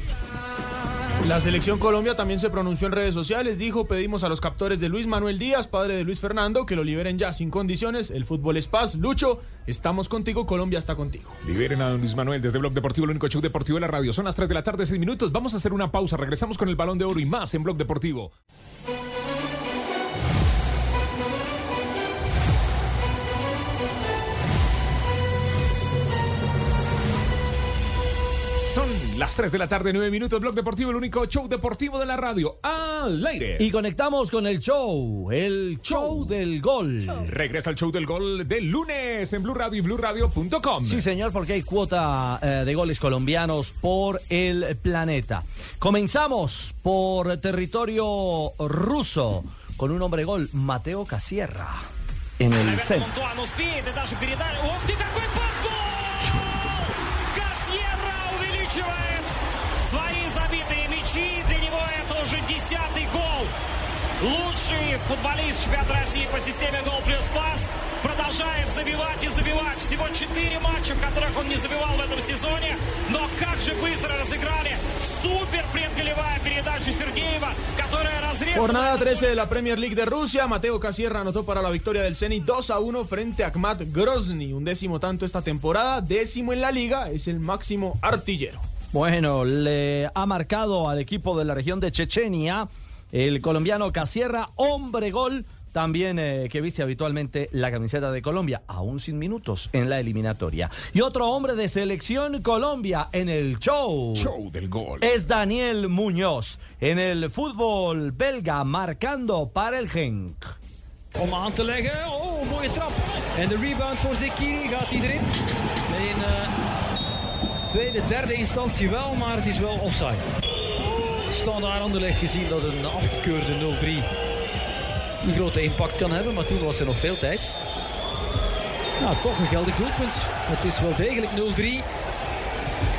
La selección Colombia también se pronunció en redes sociales, dijo, pedimos a los captores de Luis Manuel Díaz, padre de Luis Fernando, que lo liberen ya sin condiciones, el fútbol es paz, Lucho, estamos contigo, Colombia está contigo. Liberen a don Luis Manuel desde Blog Deportivo, el único show deportivo de la radio. Son las 3 de la tarde, 6 minutos. Vamos a hacer una pausa. Regresamos con el balón de oro y más en Blog Deportivo. Las 3 de la tarde, 9 minutos. Blog Deportivo, el único show deportivo de la radio. Al aire. Y conectamos con el show, el show del gol. Regresa el show del gol del lunes en Blue Radio y BlueRadio.com. Sí, señor, porque hay cuota eh, de goles colombianos por el planeta. Comenzamos por territorio ruso con un hombre gol, Mateo Casierra, en el centro. 10-й гол. Лучший футболист чемпионата России по системе гол плюс пас продолжает забивать и забивать. Всего четыре матча, в которых он не забивал в этом сезоне. Но как же быстро разыграли. Супер предголевая передача Сергеева, которая разрезала... Jornada 13 de la Premier League de Rusia. Mateo Casierra anotó para la victoria del Zenit 2-1 frente a Akhmat Grozny. Un décimo tanto esta temporada, décimo en la liga, es el máximo artillero. Bueno, le ha marcado al equipo de la región de Chechenia el colombiano Casierra, hombre gol, también eh, que viste habitualmente la camiseta de Colombia, aún sin minutos en la eliminatoria. Y otro hombre de selección Colombia en el show. Show del gol. Es Daniel Muñoz en el fútbol belga, marcando para el Genk. Om aan te leggen. Oh, mooie trap. En de rebound voor Zekiri. Gaat hij erin? Tweede, derde instantie wel, maar het is wel offside. Standaard Anderlecht gezien dat een afgekeurde 0-3 een grote impact kan hebben, maar toen was er nog veel tijd. Nou, toch een geldig doelpunt. Het is wel degelijk 0-3.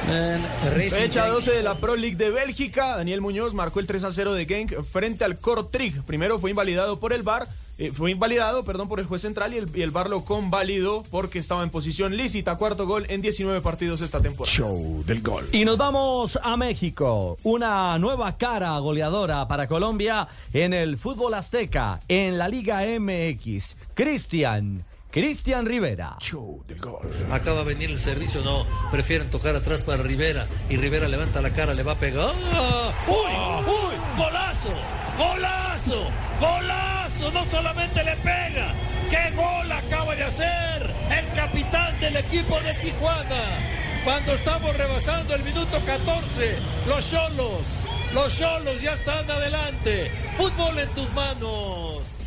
En Racing Fecha Genk 12 de la Pro League de Bélgica. Daniel Muñoz marcó el 3 a 0 de Genk frente al Kortrijk. Primero fue invalidado por el VAR. Eh, fue invalidado, perdón, por el juez central y el, y el VAR lo convalidó porque estaba en posición lícita. Cuarto gol en 19 partidos esta temporada. Show del gol. Y nos vamos a México. Una nueva cara goleadora para Colombia en el fútbol azteca, en la Liga MX. Cristian, Cristian Rivera. Show del gol. Acaba de venir el servicio, no. Prefieren tocar atrás para Rivera. Y Rivera levanta la cara, le va a pegar. ¡Ah! ¡Uy! ¡Uy! ¡Golazo! ¡Golazo! ¡Golazo! No solamente le pega. ¡Qué gol equipo de Tijuana. Cuando estamos rebasando el minuto 14, los Cholos, los Cholos ya están adelante. Fútbol en tus manos.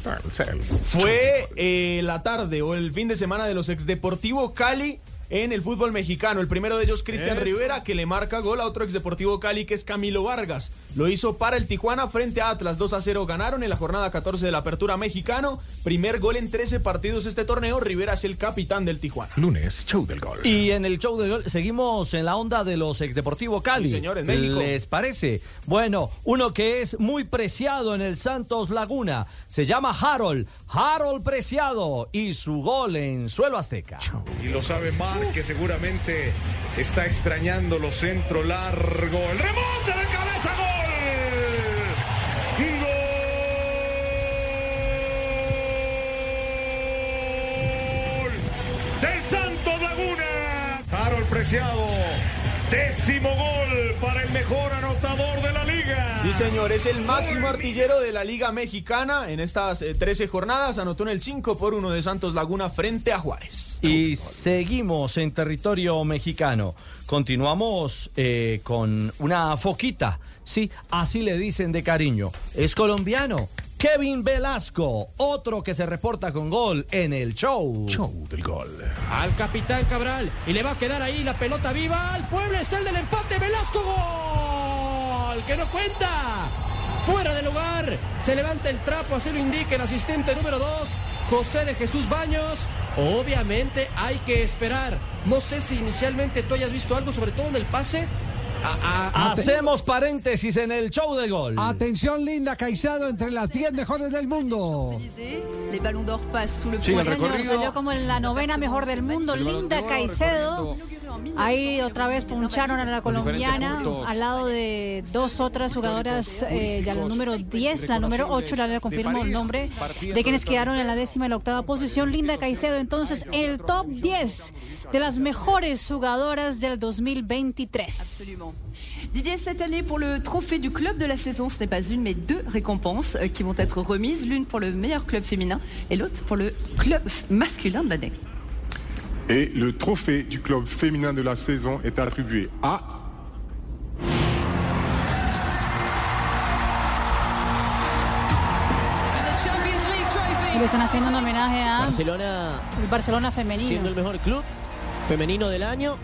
Fue eh, la tarde o el fin de semana de los ex Deportivo Cali en el fútbol mexicano. El primero de ellos, Cristian. Rivera, que le marca gol a otro ex Deportivo Cali, que es Camilo Vargas. Lo hizo para el Tijuana frente a Atlas. 2 a 0 ganaron en la jornada 14 de la Apertura Mexicano. Primer gol en 13 partidos este torneo. Rivera es el capitán del Tijuana. Lunes, show del gol. Y en el show de gol seguimos en la onda de los ex Deportivo Cali. Sí, señor, en México. ¿Les parece? Bueno, uno que es muy preciado en el Santos Laguna se llama Harold. Harold Preciado y su gol en suelo azteca. Y lo sabe Que seguramente está extrañando los centros largo. El remonte de cabeza, gol. Gol del Santos Laguna. Harold Preciado. Décimo gol para el mejor anotador. Sí, señor, es el máximo artillero de la Liga Mexicana. En estas eh, 13 jornadas anotó en el 5 por 1 de Santos Laguna frente a Juárez. Y seguimos en territorio mexicano. Continuamos eh, con una foquita. Sí, así le dicen de cariño. Es colombiano. Kevin Velasco, otro que se reporta con gol en el show. Show del gol. al capitán Cabral y le va a quedar ahí la pelota viva al pueblo está el del empate Velasco gol que no cuenta. Fuera de lugar se levanta el trapo así lo indica el asistente número 2 José de Jesús Baños. Obviamente hay que esperar. No sé si inicialmente tú hayas visto algo sobre todo en el pase A- a- Hacemos paréntesis en el show del gol. Atención, Linda Caicedo, entre las 10 mejores del mundo. Sigue el recorrido. salió como en la novena mejor del mundo, El Balón Linda Caicedo. Ahí otra vez puncharon a la colombiana al lado de dos otras jugadoras, eh, ya la número 10, la número 8, ya le confirmo el nombre, de quienes quedaron en la décima y la octava posición. Linda Caicedo, entonces, en el top 10 de las mejores jugadoras del 2023. Didier, cette année, pour le trophée du club de la saison, ce n'est pas une, mais deux récompenses euh, qui vont être remises. L'une pour le meilleur club féminin et l'autre pour le club masculin de l'année. Et le trophée du club féminin de la saison est attribué à Y le están haciendo un homenaje a Barcelona el Barcelona femenino. siendo el mejor club femenino del año.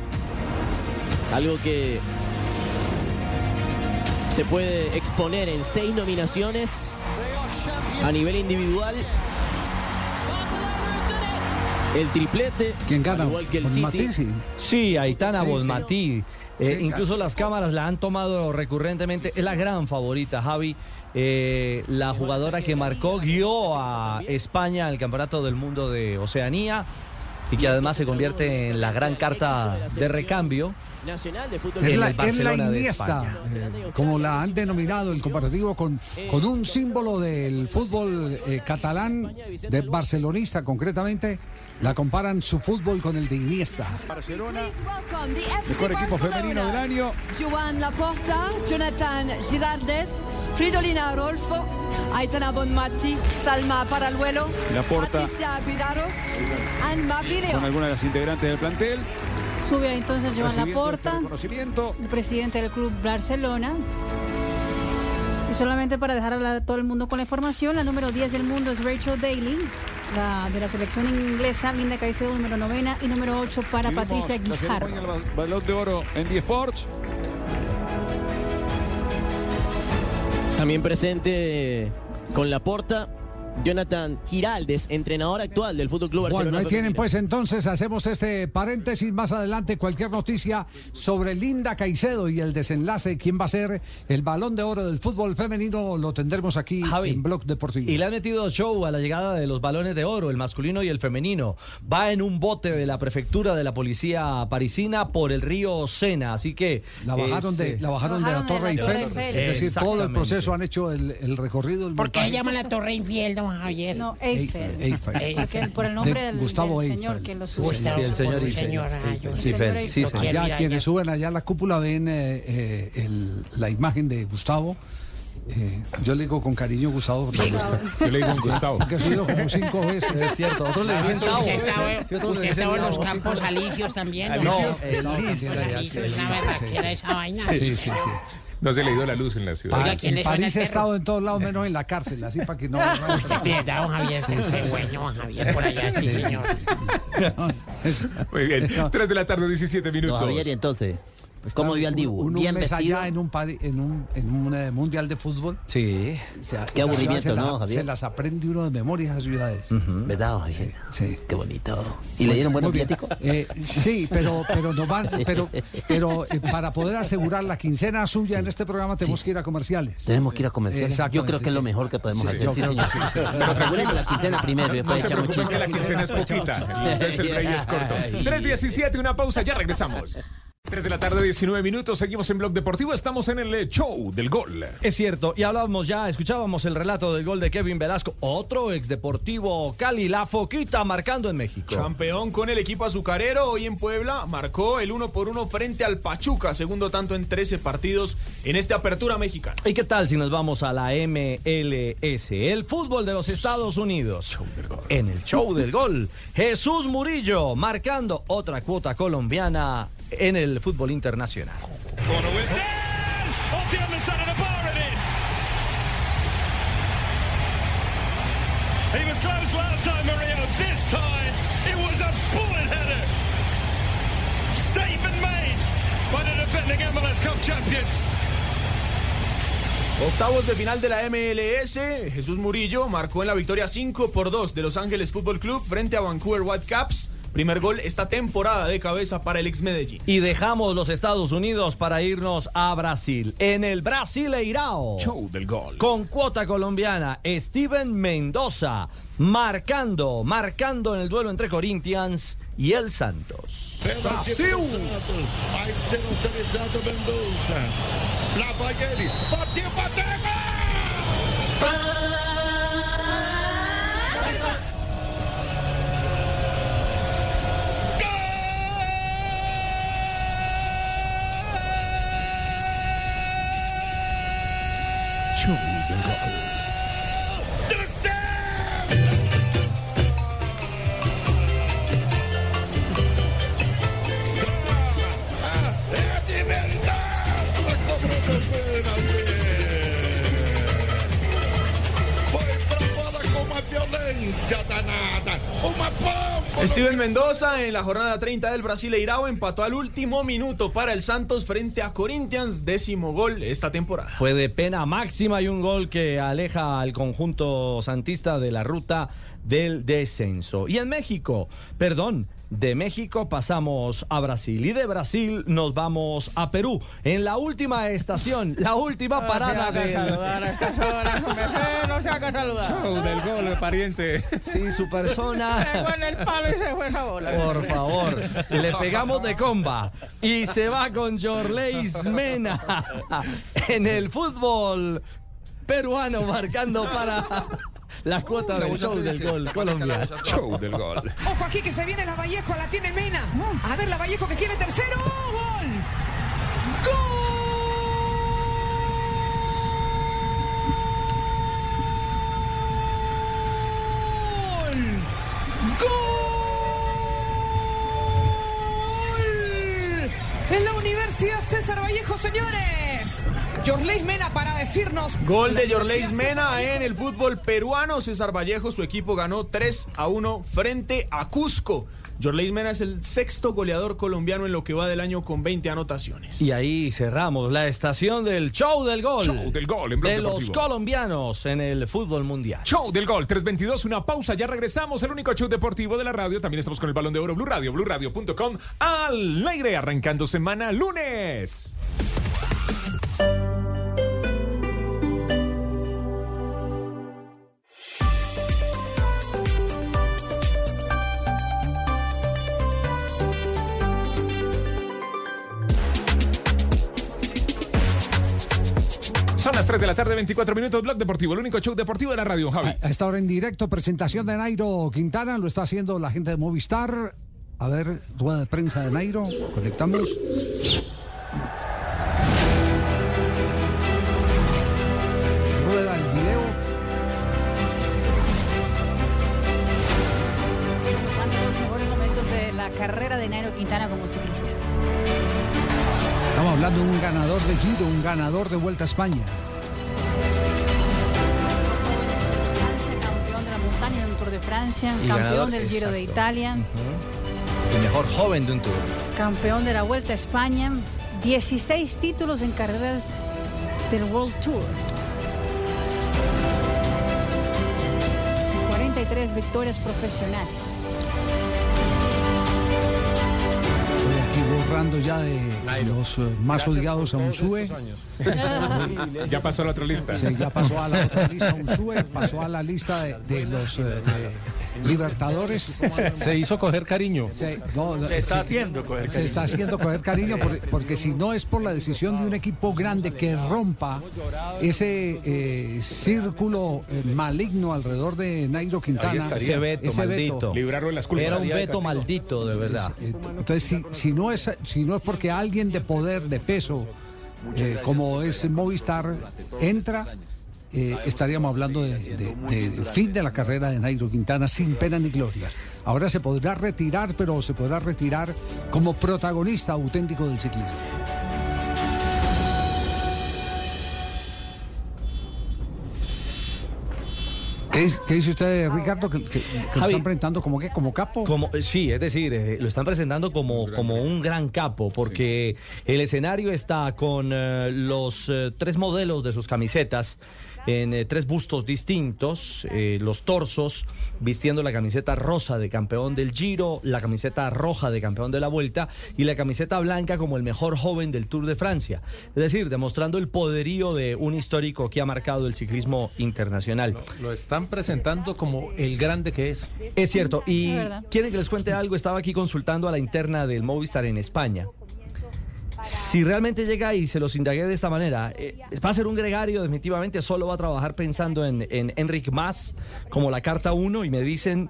Algo que se puede exponer en seis nominaciones a nivel individual. El triplete, ¿Quién gana? al igual que el City. sí. Sí, Aitana Sí, sí. Bonmatí. Eh, Sí, incluso las cámaras la han tomado recurrentemente. Es la gran favorita, Javi. Eh, la jugadora que marcó, guió a España al Campeonato del Mundo de Oceanía y que además se convierte en la gran carta de recambio. Nacional de fútbol Es en la, es la Iniesta, España. eh, como la han denominado el comparativo con, con un símbolo del fútbol eh, catalán, de barcelonista concretamente, la comparan su fútbol con el de Iniesta. Barcelona, mejor equipo femenino del año. Joan Laporta, Jonathan Girardes, Fridolina Rolfo, Aitana Bonmati, Salma Paraluelo. Patricia Aguiraro, Anne Marie con algunas de las integrantes del plantel. Sube entonces Joan Laporta, este el presidente del club Barcelona. Y solamente para dejar a la- todo el mundo con la información, la número 10 del mundo es Rachel Daly, la de la selección inglesa, Linda Caicedo, número novena, y número 8 para Vivimos Patricia Guijarro. del Balón de Oro en 10 Sports. También presente con la porta Jonathan Giraldes, entrenador actual del Fútbol Club Barcelona. Bueno, ahí tienen pues entonces, hacemos este paréntesis más adelante, cualquier noticia sobre Linda Caicedo y el desenlace, quién va a ser el balón de oro del fútbol femenino, lo tendremos aquí en Blog Deportivo. Y le han metido show a la llegada de los balones de oro, el masculino y el femenino. Va en un bote de la prefectura de la policía parisina por el río Sena, así que... La bajaron, es, de, eh, la bajaron de la Torre Eiffel, es decir, todo el proceso han hecho el, el recorrido. El ¿Por qué llaman la Torre Infiel, Javier? No, Eiffel. Eiffel. Porque por el nombre De del, Gustavo del Eiffel. señor que lo Sí, el señor Eiffel. ah, Sí, Allá quienes suben allá a la cúpula ven eh, eh, el- la imagen de Gustavo Eh, yo le digo con cariño Gustavo. Yo le digo Gustavo. Porque he subido como cinco veces. Es cierto, otros le dicen usted dicen estaba en los campos alicios también. No. Sí, sí, sí. No se le ha ido la luz en la ciudad. Oiga, ¿quién en París el estado en todos lados menos en la cárcel, así para que no. Usted pierda, don Javier. Sí, sí, bueno, don Javier, por allá, sí, Sí, sí, señor. Muy bien. 3 de la tarde, 17 minutos. No, Javier, y entonces, ¿cómo vio al Dibu? Un, un ¿Bien mes vestido? allá en un, en un, en un eh, mundial de fútbol. Sí. O sea, Qué aburrimiento, se ¿no, la- Javier? Se las aprende uno de memoria esas ciudades. ¿Verdad, Javier? Sí. Qué bonito. ¿Y le dieron buenos viáticos? Eh, sí, pero, pero, nos van, pero, pero eh, para poder asegurar la quincena suya en este programa tenemos que ir a comerciales. Tenemos que ir a comerciales. Yo creo que es lo sí. mejor que podemos Sí, hacer. yo Sí, creo señor. que sí, sí. Pero aseguremos la quincena primero y No después se echamos preocupen que la quincena es poquita. Entonces el rey es corto. 3.17, una pausa, ya regresamos. 3 de la tarde, 19 minutos, seguimos en Blog Deportivo, estamos en el eh, show del gol. Es cierto, y hablábamos ya, escuchábamos el relato del gol de Kevin Velasco, otro ex deportivo Cali, la foquita marcando en México. Campeón con el equipo azucarero, hoy en Puebla marcó el uno por uno frente al Pachuca, segundo tanto en 13 partidos en esta apertura mexicana. ¿Y qué tal si nos vamos a la MLS, el fútbol de los Estados Unidos? En el show del gol, Jesús Murillo marcando otra cuota colombiana en el fútbol internacional. Octavos de final de la MLS, Jesús Murillo marcó en la victoria 5 por 2 de Los Ángeles Fútbol Club frente a Vancouver Whitecaps. Primer gol esta temporada de cabeza para el ex Medellín. Y dejamos los Estados Unidos para irnos a Brasil. En el Brasileirao. Show del gol. Con cuota colombiana, Steven Mendoza marcando, marcando en el duelo entre Corinthians y el Santos. Brasil! Mendoza. You got a Steven Mendoza en la jornada 30 del Brasileirao empató al último minuto para el Santos frente a Corinthians, décimo gol esta temporada. Fue de pena máxima y un gol que aleja al conjunto santista de la ruta del descenso. Y en México, perdón, de México pasamos a Brasil y de Brasil nos vamos a Perú. En la última estación, la última parada de... de... saludar a estas horas, sí, no se haga saludar. Show del gol, pariente. Sí, su persona... Pegó en el palo y se fue esa bola. Por favor, le pegamos de comba y se va con Jorleis Mena en el fútbol peruano marcando para la cuota del show del gol colombiano. Show del gol. Ojo aquí que se viene la Vallejo, la tiene Mena. A ver la Vallejo que quiere tercero. ¡Gol! ¡Gol! ¡Gol! Universidad César Vallejo, señores. Jorleis Mena para decirnos. Gol de Jorleis Mena en el fútbol peruano. César Vallejo, su equipo ganó 3 a 1 frente a Cusco. Jorleis Mena es el sexto goleador colombiano en lo que va del año con 20 anotaciones. Y ahí cerramos la estación del show del gol. Show del gol en de los colombianos en el fútbol mundial. Show del gol, 322, una pausa, ya regresamos, el único show deportivo de la radio. También estamos con el balón de oro Blue Radio, BlueRadio.com, al aire, arrancando semana lunes. Son las 3 de la tarde, 24 minutos, Blog Deportivo, el único show deportivo de la radio, Javi. A esta hora en directo, presentación de Nairo Quintana, lo está haciendo la gente de Movistar. A ver, rueda de prensa de Nairo, conectamos. Rueda el video. Los mejores momentos de la carrera de Nairo Quintana como ciclista. Hablando de un ganador de Giro, un ganador de Vuelta a España. Campeón de la montaña en Tour de Francia, Y campeón ganador, del Giro de. Italia, El mejor joven de un tour. campeón de la Vuelta a España, 16 títulos en carreras del World Tour. 43 victorias profesionales. Aquí borrando ya de los eh, más odiados a Unsue. Ya pasó a la otra lista. Sí, ya pasó a la otra lista Unsue, pasó a la lista de, de los eh, de Libertadores. Se hizo coger cariño. Se, no, no, Se está haciendo coger Se cariño. está haciendo coger cariño por- porque, si no es por la decisión de un equipo grande que rompa ese eh, círculo eh, maligno alrededor de Nairo Quintana. Ese veto ese maldito. Librarlo de las culpas. Era un veto maldito, de verdad. Entonces, si, si, no es, si no es porque alguien de poder, de peso, eh, como es Movistar, entra, eh, estaríamos hablando de, de- del fin de la carrera de Nairo Quintana sin pena ni gloria. Ahora se podrá retirar, pero se podrá retirar como protagonista auténtico del ciclismo. ¿Qué, dice- qué dice usted, Ricardo? ¿Que, que- que lo están presentando como que como capo? Como, sí, es decir, eh, lo están presentando como, como un gran capo, porque el escenario está con eh, los eh, tres modelos de sus camisetas en eh, tres bustos distintos, eh, los torsos vistiendo la camiseta rosa de campeón del Giro, la camiseta roja de campeón de la Vuelta y la camiseta blanca como el mejor joven del Tour de Francia. Es decir, demostrando el poderío de un histórico que ha marcado el ciclismo internacional. Lo están presentando como el grande que es. Es cierto. Y quieren que les cuente algo. Estaba aquí consultando a la interna del Movistar en España. Si realmente llega y se los indagué de esta manera, eh, va a ser un gregario, definitivamente solo va a trabajar pensando en, en Enric Mas como la carta 1 y me dicen,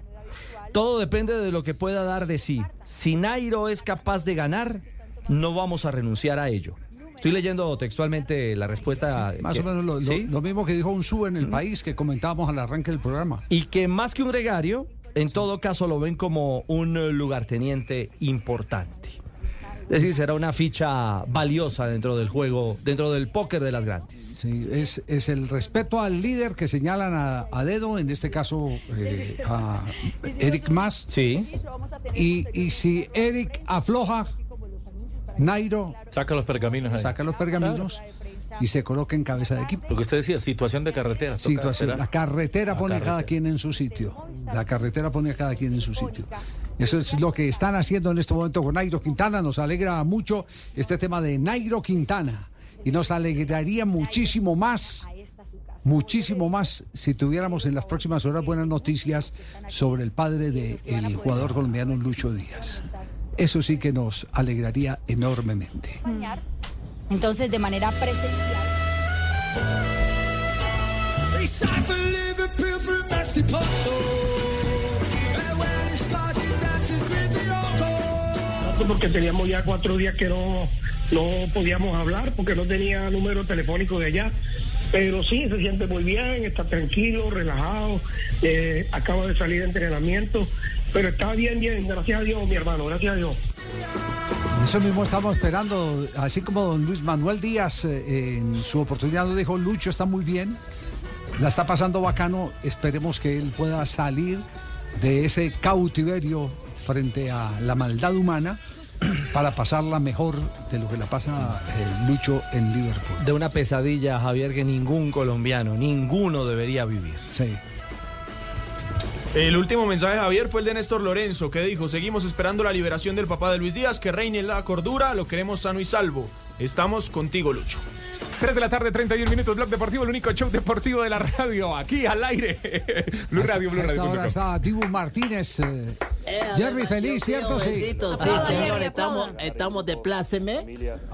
todo depende de lo que pueda dar de sí. Si Nairo es capaz de ganar, no vamos a renunciar a ello. Estoy leyendo textualmente la respuesta. Más que- o menos lo, ¿sí? mismo que dijo un en el país que comentábamos al arranque del programa. Y que más que un gregario, en todo caso lo ven como un lugarteniente importante. Es decir, será una ficha valiosa dentro del juego, dentro del póker de las grandes. Sí, es, es el respeto al líder que señalan a, a dedo, en este caso eh, a Eric Mas. Sí. Y, y si Eric afloja, Nairo Saca los pergaminos ahí. saca los pergaminos y se coloca en cabeza de equipo. Lo que usted decía, situación de carretera. Situación. La carretera La pone a cada quien en su sitio. La carretera pone a cada quien en su sitio. Eso es lo que están haciendo en este momento con Nairo Quintana. Nos alegra mucho este tema de Nairo Quintana. Y nos alegraría muchísimo más, muchísimo más, si tuviéramos en las próximas horas buenas noticias sobre el padre del jugador colombiano Lucho Díaz. Eso sí que nos alegraría enormemente. Entonces, de manera presencial. Porque teníamos ya cuatro días que no, no podíamos hablar porque no tenía número telefónico de allá. Pero sí, se siente muy bien, está tranquilo, relajado, eh, acaba de salir de entrenamiento, pero está bien, bien, gracias a Dios, mi hermano, gracias a Dios. Eso mismo estamos esperando, así como don Luis Manuel Díaz eh, en su oportunidad nos dijo, Lucho está muy bien, la está pasando bacano, esperemos que él pueda salir de ese cautiverio frente a la maldad humana para pasarla mejor de lo que la pasa eh, Lucho en Liverpool. De una pesadilla, Javier, que ningún colombiano, ninguno debería vivir. Sí. El último mensaje, Javier, fue el de Néstor Lorenzo, que dijo, seguimos esperando la liberación del papá de Luis Díaz, que reine la cordura, lo queremos sano y salvo. Estamos contigo, Lucho. 3 de la tarde, 31 minutos, Blog Deportivo, el único show deportivo de la radio, aquí al aire. Blue Radio, Blue Radio. está Dibu Martínez. eh, Eh, Jerry feliz, ¿cierto? Sí. bendito, sí, señor. Estamos, estamos de pláceme.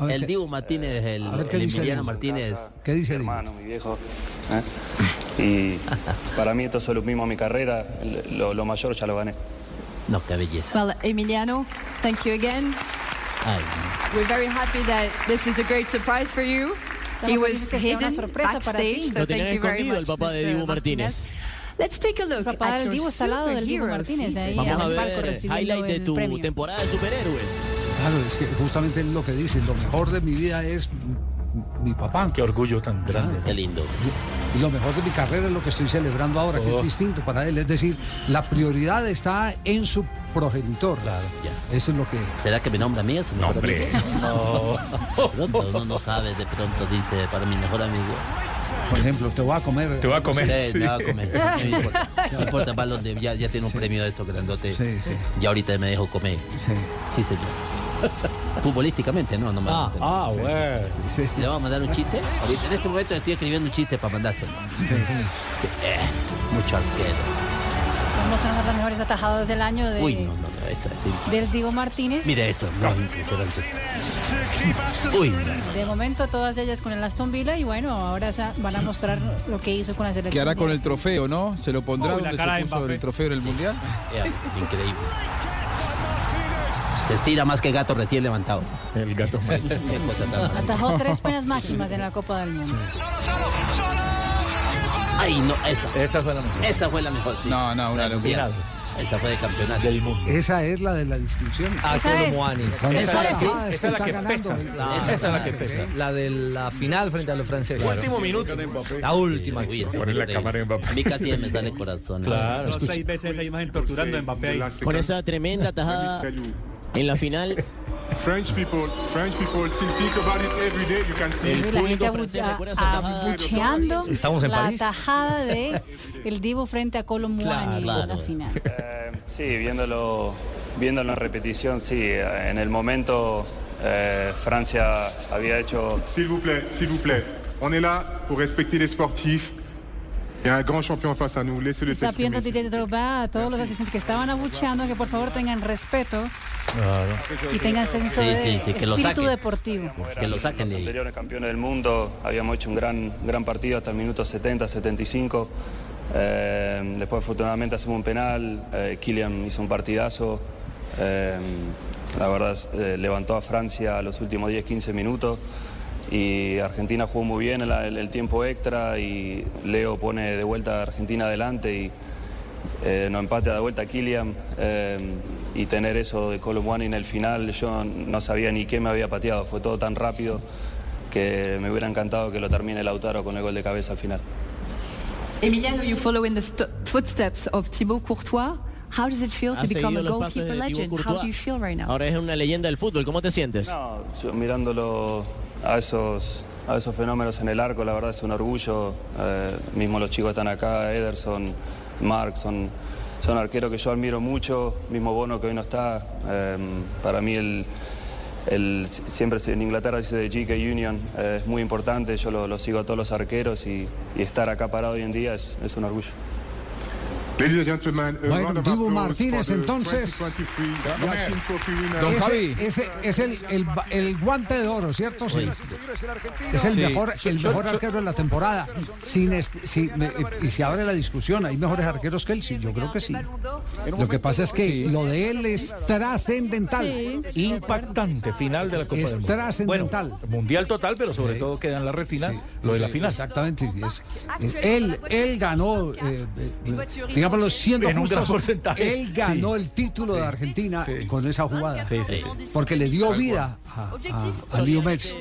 El Dibu Martínez, el, A ver qué el dice Emiliano Dibu. Martínez. ¿Qué dice Dibu? hermano, mi viejo. ¿eh? Y para mí esto es lo mismo a mi carrera, lo, lo mayor ya lo gané. No, qué belleza. Well, Emiliano, thank you again. We're very happy that this is a great surprise for you. He Estamos was felices que sea una hidden sorpresa para ti. backstage. so Lo thank you very escondido el much, papá de Mr. Dibu Martínez. Let's take a look papá at del your Divo está al lado del superhero Martínez, ahí en Vamos a ver recibiendo highlight de el tu premio. temporada de superhéroe. Claro, es que justamente es lo que dice, lo mejor de mi vida es mi papá. Qué orgullo tan grande. Qué lindo. Y lo mejor de mi carrera es lo que estoy celebrando ahora, que Oh. es distinto para él. Es decir, la prioridad está en su progenitor. Eso es lo que... ¿Será que me nombra a mí eso? mejor hombre. De pronto uno no sabe, de pronto dice para mi mejor amigo. Por ejemplo, te voy a comer. Te voy a comer. Sí, me va a comer. No importa. No importa, balón de, ya, ya tiene un premio de eso grandote. Sí, sí. Y ahorita me dejo comer. Sí. Sí, señor. Futbolísticamente, no, no me Ah, ah, Sí. bueno. ¿Le vamos a mandar un chiste? Ahorita en este momento estoy escribiendo un chiste para mandárselo. Sí, eh, mucho arquero. Estamos mostrando las mejores atajadas del año de, Uy, no, no, no, esa, sí. del Diego Martínez. Mira eso, no, impresionante. Uy, no. De momento todas ellas con el Aston Villa y bueno, ahora van a mostrar lo que hizo con la selección. ¿Qué hará con de- el trofeo, no? ¿Se lo pondrá Uy, la donde cara se de puso el trofeo en el Mundial? Increíble. Se estira más que gato recién levantado. El gato Atajó tres penas máximas en la Copa del Mundo. Ay, no, esa. Esa fue la mejor. Esa fue la mejor, sí. No, no, una locura. Esa fue de campeonato. Del mundo. Esa es la de la distinción. A Esa es. Esa esa es la que- es que esa es la que ganando. pesa. La, Esa es la que pesa. La de la final frente a los franceses. Último minuto. La última. Uy, esa Poner la cámara en increíble. Mbappé. A mí casi me sale el corazón. Claro. Escucha, seis veces esa imagen torturando a Mbappé ahí. Con esa tremenda tajada en la final, French people, French people still think about it every day. You can see El público francés recuerda esa abucheando Estamos en la París. tajada de el Divo frente a Colomuani en la Claro. final. Eh, sí, viéndolo, viéndolo en repetición, sí. En el momento eh, Francia había hecho S'il vous plaît, s'il vous plaît. On est là pour respecter les sportifs. Y a un grand champion face à nous. Laissez-le Está pidiendo. Didier Drogba a todos los asistentes que estaban abucheando que por favor tengan respeto y tengan senso Sí, de sí, sí, que lo espíritu deportivo. que lo saquen los de anteriores campeones del mundo. Habíamos hecho un gran, gran partido hasta el minuto 70, 75. Eh, después, afortunadamente, hacemos un penal. Eh, Kylian hizo un partidazo. Eh, la verdad, eh, levantó a Francia los últimos 10, 15 minutos. Y Argentina jugó muy bien el, el- el tiempo extra. Y Leo pone de vuelta a Argentina adelante. Y eh, nos empate de vuelta a Kylian. eh, y tener eso de Colomboani en el final, yo no sabía ni qué me había pateado. Fue todo tan rápido que me hubiera encantado que lo termine Lautaro con el gol de cabeza al final. Emiliano, you follow in the st- footsteps of Thibaut Courtois. How does it feel to become a goalkeeper legend? How do you feel right now? Ahora es una leyenda del fútbol. ¿Cómo te sientes? No, yo mirándolo a esos, a esos fenómenos en el arco, la verdad es un orgullo. Eh, mismo los chicos están acá, Ederson, Mark, son, son arqueros que yo admiro mucho. Mismo Bono que hoy no está. Eh, para mí el, el- siempre en Inglaterra dice de GK Union, eh, es muy importante. Yo lo, lo sigo a todos los arqueros y, y estar acá parado hoy en día es, es un orgullo. Ladies and gentlemen, a Bueno, Dibu Martínez, entonces. 2023 Machine Trophy winner. Ese, Javi. ese es el, el, el guante de oro, ¿cierto? Sí. Es el Sí. mejor, el mejor arquero de la temporada. Sin si- me- y se abre la discusión, ¿hay mejores arqueros que él? Sí, yo creo que sí. Lo que pasa es que lo de él es trascendental. Impactante final de la Copa Es del Mundo. trascendental. Bueno, mundial total, pero sobre todo queda en la retina lo de la Sí, final. Exactamente. es- él, él ganó, eh, eh, digámoslo, siendo En justos, porcentaje. él ganó Sí. el título de Argentina con esa jugada. Sí, sí, sí. Porque le dio vida a, a, a Leo Messi.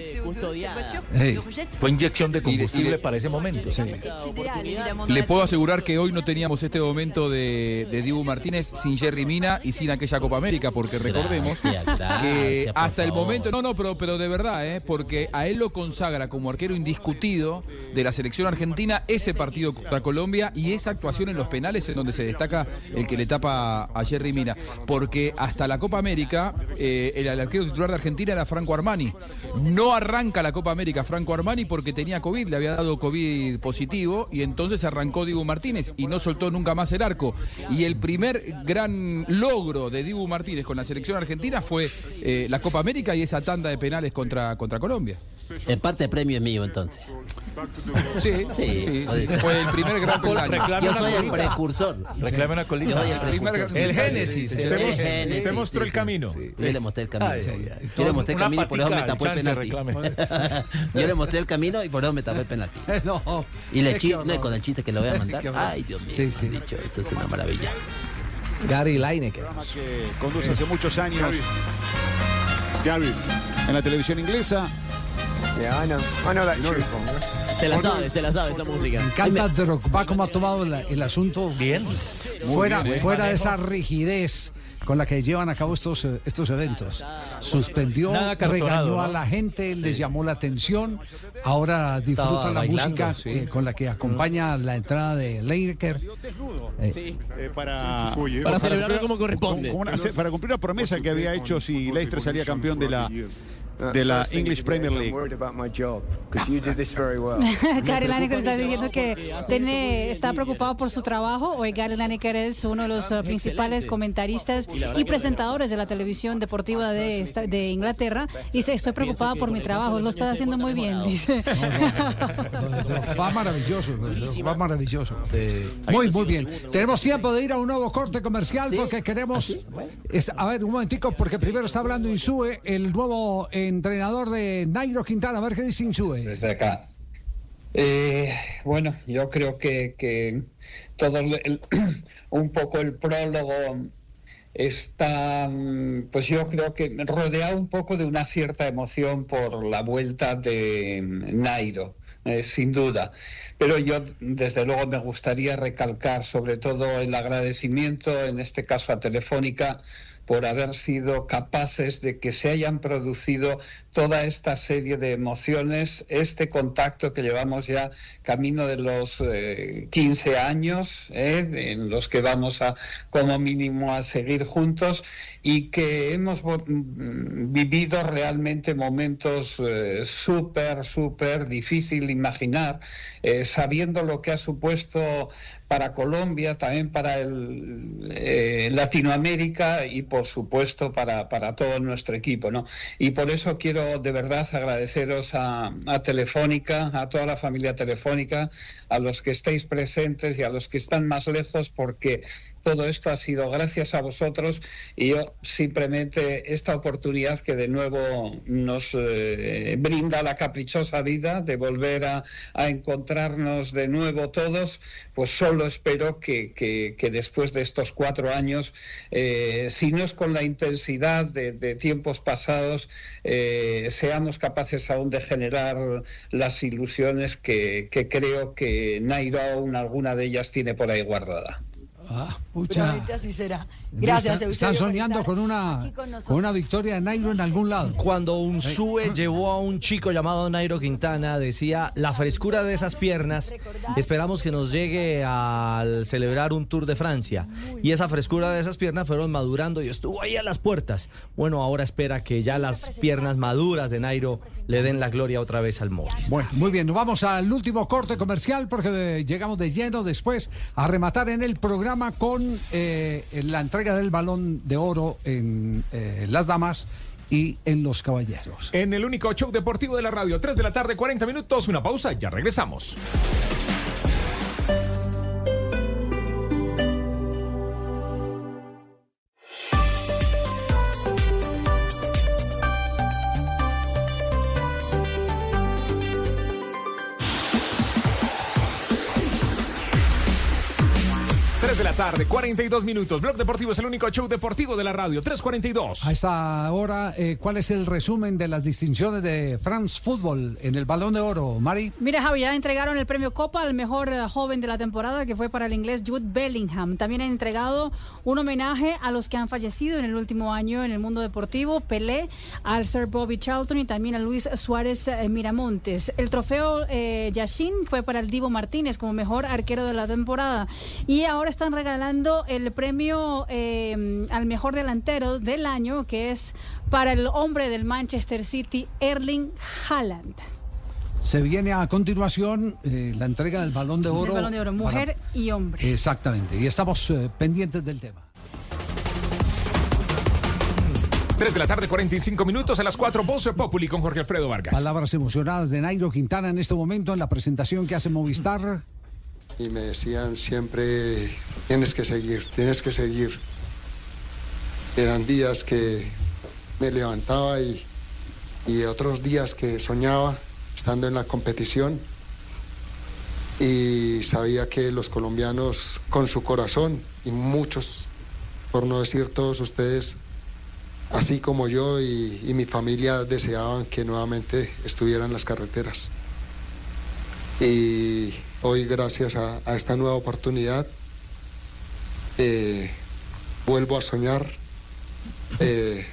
Hey. Fue inyección de combustible para ese momento. Le puedo asegurar que hoy no teníamos este momento de, de Dibu Martínez sin Jerry Mina y sin aquella Copa América, porque recordemos Gracias, que hasta el momento, no, no, pero, pero de verdad, ¿eh? porque a él lo consagra como arquero indiscutido de la selección argentina ese partido contra Colombia y esa actuación en los penales en donde se destaca el que le tapa a Jerry Mina, porque hasta la Copa América eh, el, el arquero titular de Argentina era Franco Armani. No arranca la Copa América Franco Armani porque tenía COVID, le había dado COVID positivo y entonces arrancó Dibu Martínez y no soltó nunca más el arco. Y el primer gran logro de Dibu Martínez con la selección argentina fue eh, la Copa América y esa tanda de penales contra, contra Colombia. En parte premio es mío entonces. Sí, Sí. sí, sí, fue el primer gran peldaño. Yo soy el precursor precursor. Reclame una colita. Yo soy el Primer- precursor. el Génesis. El Usted mos- Génesis, usted mostró el camino. Sí, Yo le mostré el camino. Ay, sí. ay, ay. Yo le mostré el camino y por eso me tapó el penalti. Yo le mostré el camino y por eso me tapó el penalti. No. Y le qué chi- horror. no, con el chiste que le voy a mandar. Ay, Dios mío. Sí, sí. dicho, esto es una maravilla. Gary Lineker. que conduce hace muchos años en la televisión inglesa. Se la sabe, se la sabe esa música. Me encanta Drogba cómo ha tomado la- el asunto. Bien. Fuera, bien, ¿eh? fuera de esa rigidez con la que llevan a cabo estos, eh, estos eventos. Suspendió, regañó a la gente, les llamó la atención. Ahora disfrutan Estaba la bailando, música sí. eh, con la que acompaña la entrada de Lineker. Eh, eh, para, Para celebrarlo como corresponde. como una- para cumplir la promesa que había hecho si Leicester salía campeón de la de la English Premier League. Gary Lineker está diciendo que tiene, está preocupado por su trabajo. Hoy Gary Lineker es uno de los eh, principales comentaristas y presentadores de la televisión deportiva de, esta- de Inglaterra. Dice, estoy preocupada por mi trabajo, lo está haciendo muy bien, dice. Va maravilloso, va maravilloso. Muy, muy bien. Tenemos tiempo de ir a un nuevo corte comercial porque queremos... Es- a ver, un momentico, porque primero está hablando Insue, el nuevo entrenador de Nairo Quintana. A ver qué dice Insue. desde acá. Eh, bueno, yo creo que, que todo el- un poco el prólogo está, mm, pues yo creo que rodeado un poco de una cierta emoción por la vuelta de mm, Nairo, eh, sin duda. Pero yo, desde luego, me gustaría recalcar sobre todo el agradecimiento, en este caso a Telefónica, por haber sido capaces de que se hayan producido toda esta serie de emociones, este contacto que llevamos ya camino de los eh, 15 años, eh, en los que vamos a como mínimo a seguir juntos y que hemos mm, vivido realmente momentos eh, súper, súper difícil imaginar, eh, sabiendo lo que ha supuesto para Colombia, también para el, eh, Latinoamérica y por supuesto para, para todo nuestro equipo. ¿no? Y por eso quiero de verdad agradeceros a, a Telefónica, a toda la familia Telefónica, a los que estáis presentes y a los que están más lejos, porque todo esto ha sido gracias a vosotros y yo simplemente esta oportunidad que de nuevo nos eh, brinda la caprichosa vida de volver a, encontrarnos de nuevo todos, pues solo espero que, después de estos cuatro años, eh, si no es con la intensidad de, tiempos pasados, eh, seamos capaces aún de generar las ilusiones que, que creo que Nairo aún alguna de ellas tiene por ahí guardada. Ah, Seguramente así será. Gracias, están, Eusebio, están soñando con una, con una victoria de Nairo en algún lado. Cuando un sue llevó a un chico llamado Nairo Quintana, decía, la frescura de esas piernas, esperamos que nos llegue al celebrar un Tour de Francia. Y esa frescura de esas piernas fueron madurando y estuvo ahí a las puertas. Bueno, ahora espera que ya las piernas maduras de Nairo le den la gloria otra vez al Movistar. Bueno, muy bien, nos vamos al último corte comercial porque llegamos de lleno después a rematar en el programa con eh, la entrega del balón de oro en eh, las damas y en los caballeros. En el único show deportivo de la radio, 3 de la tarde, 40 minutos, una pausa, ya regresamos. Tarde, 42 minutos. Blog Deportivo es el único show deportivo de la radio, 342. A esta hora, eh, ¿cuál es el resumen de las distinciones de France Football en el balón de oro, Mari? Mira, Javi, ya entregaron el premio Copa al mejor eh, joven de la temporada, que fue para el inglés Jude Bellingham. También han entregado un homenaje a los que han fallecido en el último año en el mundo deportivo, Pelé, al Sir Bobby Charlton y también a Luis Suárez eh, Miramontes. El trofeo eh, Yashin fue para el Divo Martínez como mejor arquero de la temporada. Y ahora están regalando el premio eh, al mejor delantero del año, que es para el hombre del Manchester City, Erling Haaland. Se viene a continuación eh, la entrega del balón de oro. El balón de oro, para- mujer y hombre. Exactamente, y estamos eh, pendientes del tema. 3 de la tarde, 45 minutos, a las 4, Voce Populi con Jorge Alfredo Vargas. Palabras emocionadas de Nairo Quintana en este momento en la presentación que hace Movistar. Y me decían siempre, tienes que seguir, tienes que seguir. Eran días que me levantaba y, y otros días que soñaba estando en la competición y sabía que los colombianos con su corazón y muchos, por no decir todos ustedes, así como yo y, mi familia deseaban que nuevamente estuvieran las carreteras. Y hoy gracias a, esta nueva oportunidad eh, vuelvo a soñar. Eh,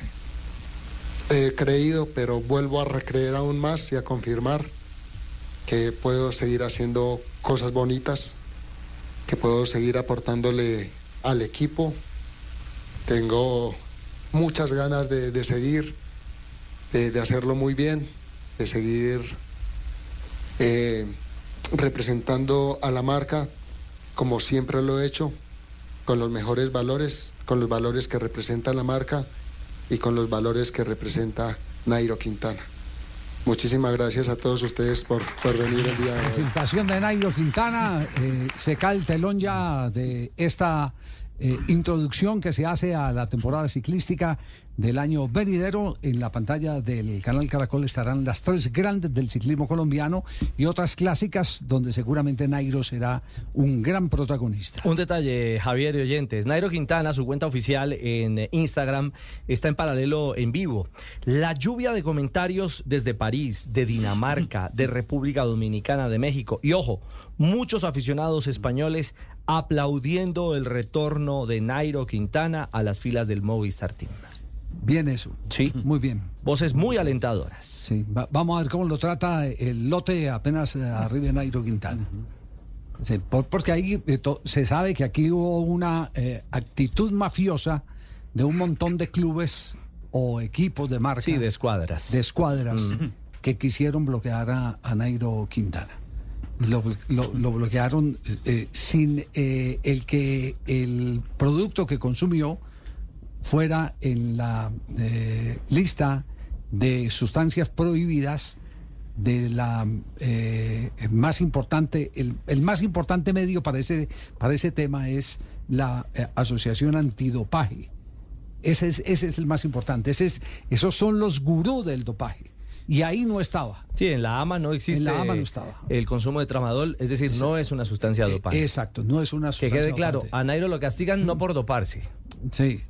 he creído, pero vuelvo a recreer aún más y a confirmar que puedo seguir haciendo cosas bonitas, que puedo seguir aportándole al equipo. Tengo muchas ganas de, seguir, de, de hacerlo muy bien, de seguir eh, representando a la marca como siempre lo he hecho, con los mejores valores, con los valores que representa la marca y con los valores que representa Nairo Quintana. Muchísimas gracias a todos ustedes por, por venir el día de hoy. Presentación de Nairo Quintana. eh, se cae el telón ya de esta eh, introducción que se hace a la temporada ciclística del año venidero. En la pantalla del canal Caracol estarán las tres grandes del ciclismo colombiano y otras clásicas donde seguramente Nairo será un gran protagonista. Un detalle, Javier y oyentes. Nairo Quintana, su cuenta oficial en Instagram, está en paralelo en vivo. La lluvia de comentarios desde París, de Dinamarca, de República Dominicana, de México. Y ojo, muchos aficionados españoles aplaudiendo el retorno de Nairo Quintana a las filas del Movistar Team. Bien eso. Sí. Muy bien. Voces muy alentadoras. Sí, va- vamos a ver cómo lo trata el lote apenas eh, arriba de Nairo Quintana. Sí, por- porque ahí eh, se sabe que aquí hubo una eh, actitud mafiosa de un montón de clubes o equipos de marca. Sí, de escuadras. De escuadras que quisieron bloquear a, a Nairo Quintana. Lo, lo- lo bloquearon eh, sin eh, el que el producto que consumió fuera en la eh, lista de sustancias prohibidas de la eh, más importante, el, el más importante medio para ese, para ese tema es la eh, Asociación Antidopaje. Ese es, ese es el más importante. Ese es, esos son los gurús del dopaje. Y ahí no estaba. Sí, en la AMA no existe En la AMA no estaba. el consumo de tramadol, es decir, no es una sustancia dopante. Exacto, no es una Que sustancia quede claro, a Nairo lo castigan no por doparse. Sí.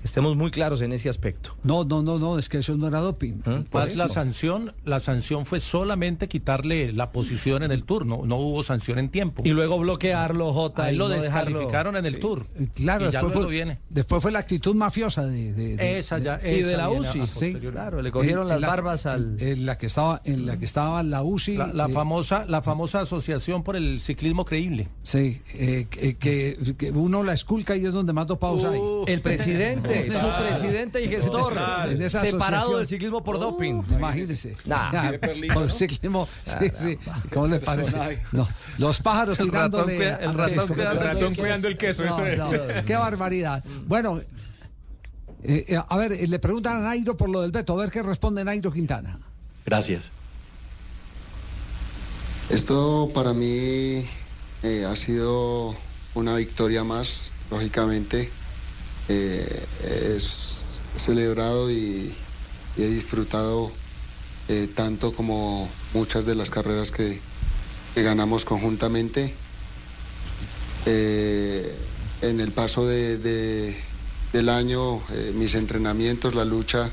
Que estemos muy claros en ese aspecto. No, no, no, no, es que eso no era doping. Por Más la sanción, la sanción fue solamente quitarle la posición en el tour, no, no hubo sanción en tiempo. Y luego bloquearlo, J. A él y lo no dejarlo- descalificaron en el tour. Claro, y ya después luego fue, viene. después fue la actitud mafiosa de, de- de- Esa ya- de- Y de esa la UCI. a Sí, Claro, le cogieron En- las en la- barbas al... en, la que estaba en la que estaba la UCI La, la eh, famosa, la famosa asociación por el ciclismo creíble. sí eh, que, que- uno la esculca y es donde más dopados hay El presidente, su presidente y gestor, separado del ciclismo por doping. Imagínese. Nah. Con el ciclismo, sí, sí. ¿Cómo le parece? No, los pájaros El ratón tirándole. cuida- el ratón cuidando el ratón cuidando el queso, No, eso es. no, qué barbaridad. Bueno, eh, eh, a ver, eh, le preguntan a Nairo por lo del veto, a ver qué responde Nairo Quintana. Gracias. Esto para mí eh, ha sido una victoria más, lógicamente. Eh, es celebrado y, he disfrutado eh, tanto como muchas de las carreras que, ganamos conjuntamente. Eh, en el paso de- de- del año, eh, mis entrenamientos, la lucha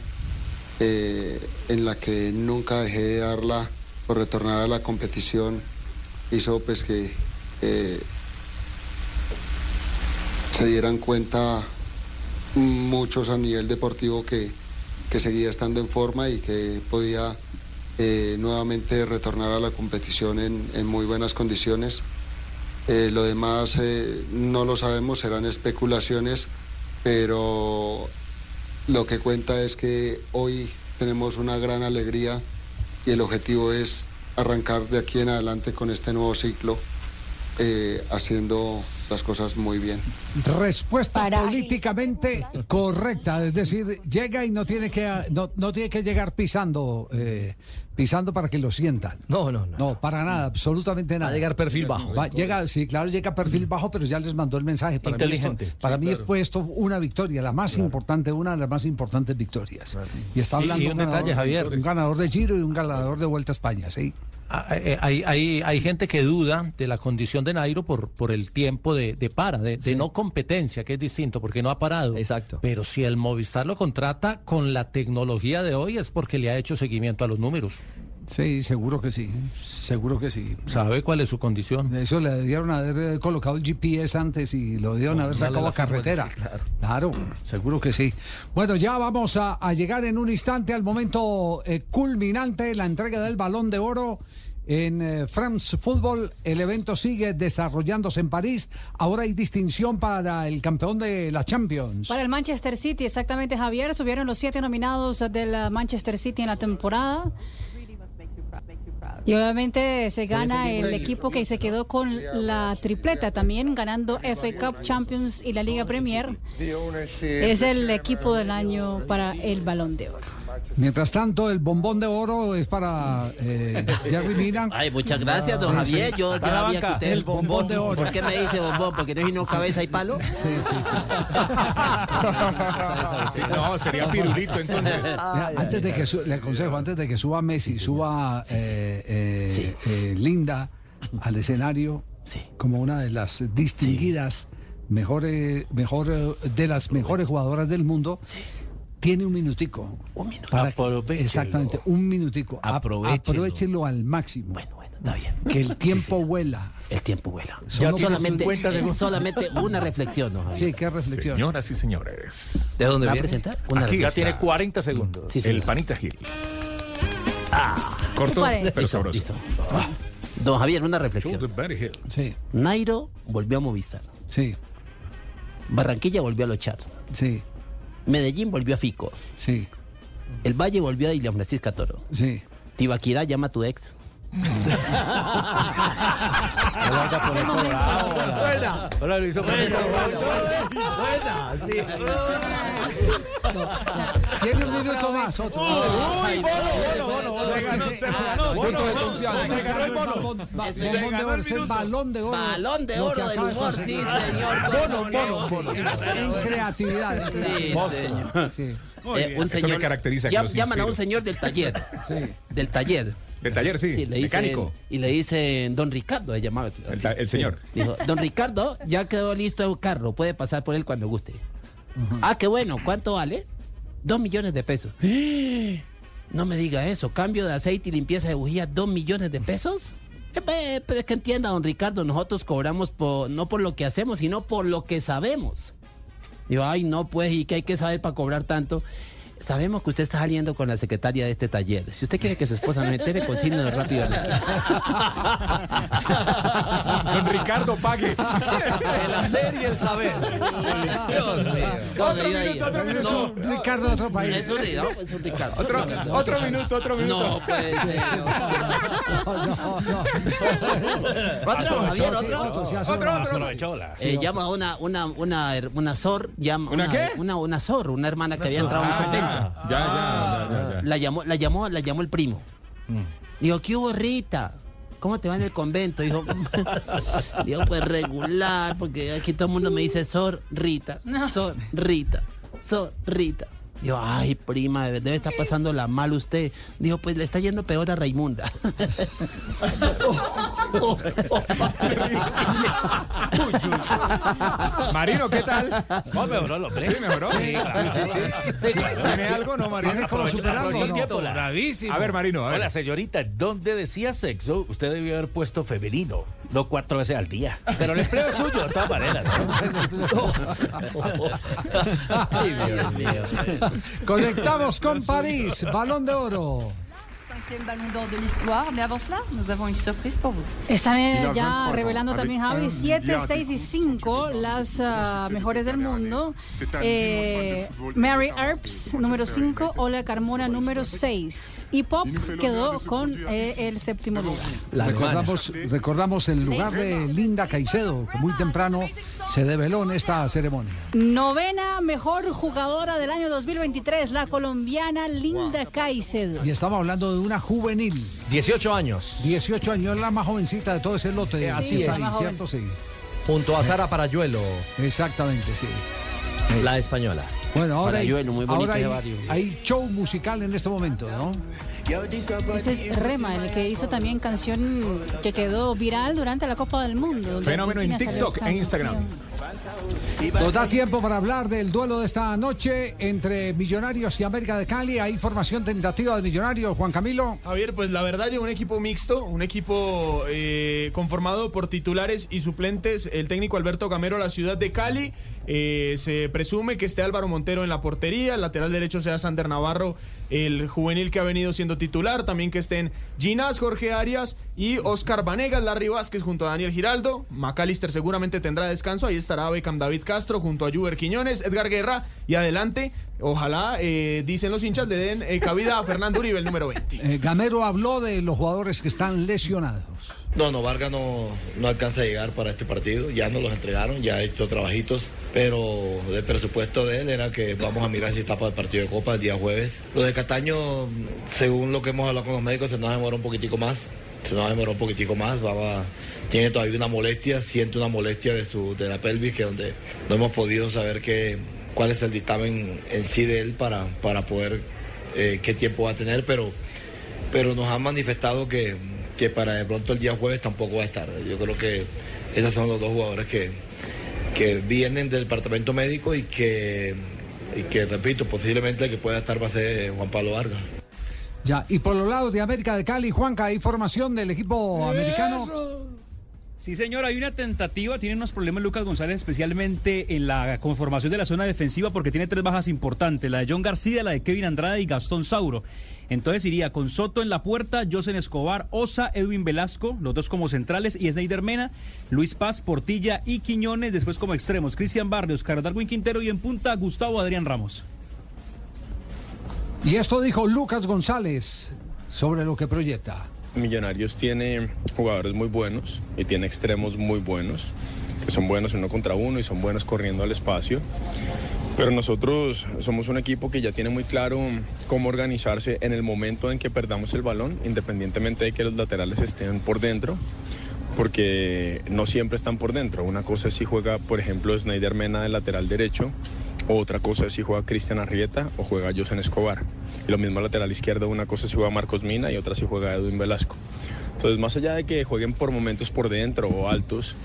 en la que nunca dejé de darla por retornar a la competición, hizo pues que se dieran cuenta muchos a nivel deportivo que, que seguía estando en forma y que podía eh, nuevamente retornar a la competición en, muy buenas condiciones. Eh, lo demás eh, no lo sabemos, serán especulaciones, pero lo que cuenta es que hoy tenemos una gran alegría y el objetivo es arrancar de aquí en adelante con este nuevo ciclo, haciendo las cosas muy bien. Respuesta políticamente correcta, es decir, llega y no tiene que no, no tiene que llegar pisando eh, pisando para que lo sientan. No, no, no. No, para nada, absolutamente nada. Va a llegar perfil bajo. Va- llega, sí, claro, llega perfil bajo, pero ya les mandó el mensaje. Para mí, esto, para Sí, mí claro. fue esto una victoria, la más importante, una de las más importantes victorias. Y está Y- hablando y un detalle, ganador, Javier. un ganador de Giro y un ganador de Vuelta a España, sí. Eh, Hay, hay, hay gente que duda de la condición de Nairo por, por el tiempo de, de para, de, de no competencia, que es distinto, porque no ha parado. Exacto. Pero si el Movistar lo contrata con la tecnología de hoy es porque le ha hecho seguimiento a los números. Sí, seguro que sí, seguro que sí. ¿Sabe cuál es su condición? Eso le debieron haber eh, colocado el GPS antes y lo debieron haber Dale sacado la a carretera. frecuencia, claro. seguro que sí. Bueno, ya vamos a, a llegar en un instante al momento eh, culminante, la entrega del balón de oro. En eh, France Football el evento sigue desarrollándose en París. Ahora hay distinción para el campeón de la Champions. Para el Manchester City, exactamente, Javier. Subieron los siete nominados del uh, Manchester City en la temporada. Y obviamente se gana el equipo que se quedó con la tripleta también, ganando FA Cup, Champions y la Liga Premier. Es el equipo del año para el Balón de Oro. Mientras tanto, el bombón de oro es para eh, Jerry Mina. Ay, muchas gracias, don Sí, sí. Javier. Yo, yo sabía que usted El bombón de oro. ¿Por qué me dice bombón? ¿Porque no es no cabeza y palo? Sí, sí, sí. No, sería pirulito entonces. Antes de que su- le aconsejo, antes de que suba Messi, suba eh, eh, eh, Linda al escenario como una de las distinguidas mejores, mejor, eh, de las mejores jugadoras del mundo. Tiene un minutico. Un minuto. exactamente, un minutico. Ap- Aprovechelo. Aprovechelo al máximo. Bueno, bueno, está bien. Que el tiempo vuela. El tiempo vuela. Solamente, 50 segundos. solamente una reflexión, don Javier. Sí, qué reflexión. Señoras y señores. ¿De dónde ¿Va a viene? presentar? Aquí Una ya reflexión. tiene 40 segundos. Sí, el señor. panita Gil. Corto, Pare. pero Listo, sabroso. listo. Don Javier, una reflexión. Sí, Nairo volvió a Movistar. sí, Barranquilla volvió a Lochar. sí, Medellín volvió a Fico. sí, El Valle volvió a Ilian Francisca Toro. sí. Tibaquirá llama a tu ex. Buena. Hola, lo hizo Buena, Tiene un minuto más, otro. Uy, bono, bono, bono, se ganó, se ganó el bono. Bombón- de oro, es el balón de oro. Balón de oro del humor, sí, señor. Bono, ¿Cómo no? bono, bono. En creatividad. Sí, señor. Eh, un Eso me señor, llaman a un señor del taller. Del taller. Del taller, sí. le dicen- Mecánico. y le dicen Don Ricardo, se llamaba. así. El señor. Sí. Dijo, Don Ricardo, ya quedó listo el carro, puede pasar por él cuando guste. Ah, qué bueno, ¿cuánto vale? Dos millones de pesos. No me diga eso, cambio de aceite y limpieza de bujía, dos millones de pesos. Eh, pe- Pero es que entienda, don Ricardo, nosotros cobramos por, no por lo que hacemos, sino por lo que sabemos. Digo, ay, no, pues, ¿y qué hay que saber para cobrar tanto? Sabemos que usted está saliendo con la secretaria de este taller. Si usted quiere que su esposa no entere, consígnenos rápido. aquí. Don Ricardo, pague. El hacer y el saber. Dios mío. ¿Cómo me iba ahí? Es No, un Ricardo de otro país. es un, no, es un Ricardo. Otro, otro minuto, otro minuto. No puede ser. No, no, no. Otro, Javier, otro. otro, Otro, otro. Eh, llama a una, una, una, una Sor, llama ¿Una qué? Una, una Sor, una hermana que había entrado a un convento. Ah, ya, ya, ya, ya, ya. La llamó, la llamó, la llamó el primo. Dijo, ¿qué hubo, Rita? ¿Cómo te va en el convento? Dijo, dijo, pues regular, porque aquí todo el mundo me dice Sor Rita, Sor Rita, Sor Rita. Dijo, ay, prima, debe estar pasando la mal usted. Dijo, pues le está yendo peor a Raimunda. Marino, ¿qué tal? No, mejoró, hombre. Sí, mejoró. Sí, claro. sí, sí. ¿Tiene algo, no, Marino? Tiene como superarlo, ¿no? tiempo, Bravísimo. A ver, Marino, a ver. Hola, señorita, donde decía sexo, usted debió haber puesto femenino, no cuatro veces al día. Pero el empleo es suyo, de todas maneras. ¿no? Ay, Dios mío. Conectamos con París, balón de oro. Están eh, ya 23 revelando también Javi un 7, milliard 6 y 5 las ah, mejores del mundo. Eh, Mary Earps, número 5, Ola Carmona, número 6. Y Pop quedó con eh, el séptimo lugar. recordamos, recordamos el lugar de Linda Caicedo, que muy temprano se develó en esta ceremonia. Novena mejor jugadora del año 2023, la colombiana Linda Caicedo. Y estamos hablando de una juvenil. 18 años. 18 años, es la más jovencita de todo ese lote. Eh, así es. ahí. Sí. Junto a Sara Parayuelo. Exactamente, sí. La española. Bueno, ahora, hay, Parayuelo, muy ahora hay, show musical en este momento, ¿no? Ese es Rema, el que hizo también canción que quedó viral durante la Copa del Mundo. Fenómeno en TikTok e Instagram. Nos da tiempo para hablar del duelo de esta noche entre Millonarios y América de Cali. Hay formación tentativa de Millonarios, Juan Camilo. Javier, pues la verdad llegó un equipo mixto, un equipo eh, conformado por titulares y suplentes. El técnico Alberto Gamero, la ciudad de Cali. Eh, se presume que esté Álvaro Montero en la portería, el lateral derecho sea Sander Navarro, el juvenil que ha venido siendo titular, también que estén Ginás, Jorge Arias y Oscar Vanegas, Larry Vázquez junto a Daniel Giraldo, McAllister seguramente tendrá descanso, ahí estará Beckham David Castro junto a Juber Quiñones, Edgar Guerra y adelante, ojalá, eh, dicen los hinchas, le den eh, cabida a Fernando Uribe, el número 20. Eh, Gamero habló de los jugadores que están lesionados. No, no, Vargas no, no alcanza a llegar para este partido, ya nos los entregaron, ya ha hecho trabajitos, pero el presupuesto de él era que vamos a mirar si está para el partido de Copa el día jueves. Lo de Cataño, según lo que hemos hablado con los médicos, se nos demora un poquitico más, se nos demora un poquitico más, tiene todavía una molestia, siente una molestia de, su, de la pelvis, que donde no hemos podido saber qué, cuál es el dictamen en sí de él para, para poder eh, qué tiempo va a tener, pero pero nos han manifestado que, que para de pronto el día jueves tampoco va a estar. Yo creo que esos son los dos jugadores que, que vienen del departamento médico y que, y que, repito, posiblemente el que pueda estar va a ser Juan Pablo Vargas. Ya, y por los lados de América de Cali, Juanca, hay formación del equipo americano. Sí, señor, hay una tentativa, tiene unos problemas Lucas González, especialmente en la conformación de la zona defensiva, porque tiene tres bajas importantes, la de John García, la de Kevin Andrade y Gastón Sauro. Entonces iría con Soto en la puerta, Josen Escobar, Osa, Edwin Velasco, los dos como centrales, y Sneider Mena, Luis Paz, Portilla y Quiñones, después como extremos, Cristian Barrios, Carlos Darwin Quintero y en punta Gustavo Adrián Ramos. Y esto dijo Lucas González sobre lo que proyecta. Millonarios tiene jugadores muy buenos y tiene extremos muy buenos, que son buenos uno contra uno y son buenos corriendo al espacio. Pero nosotros somos un equipo que ya tiene muy claro cómo organizarse en el momento en que perdamos el balón, independientemente de que los laterales estén por dentro, porque no siempre están por dentro. Una cosa es si juega, por ejemplo, Snyder Mena de lateral derecho, otra cosa es si juega Cristian Arrieta o juega Josen Escobar. Y lo mismo lateral izquierdo, una cosa es si juega Marcos Mina y otra si juega Edwin Velasco. Entonces, más allá de que jueguen por momentos por dentro o altos,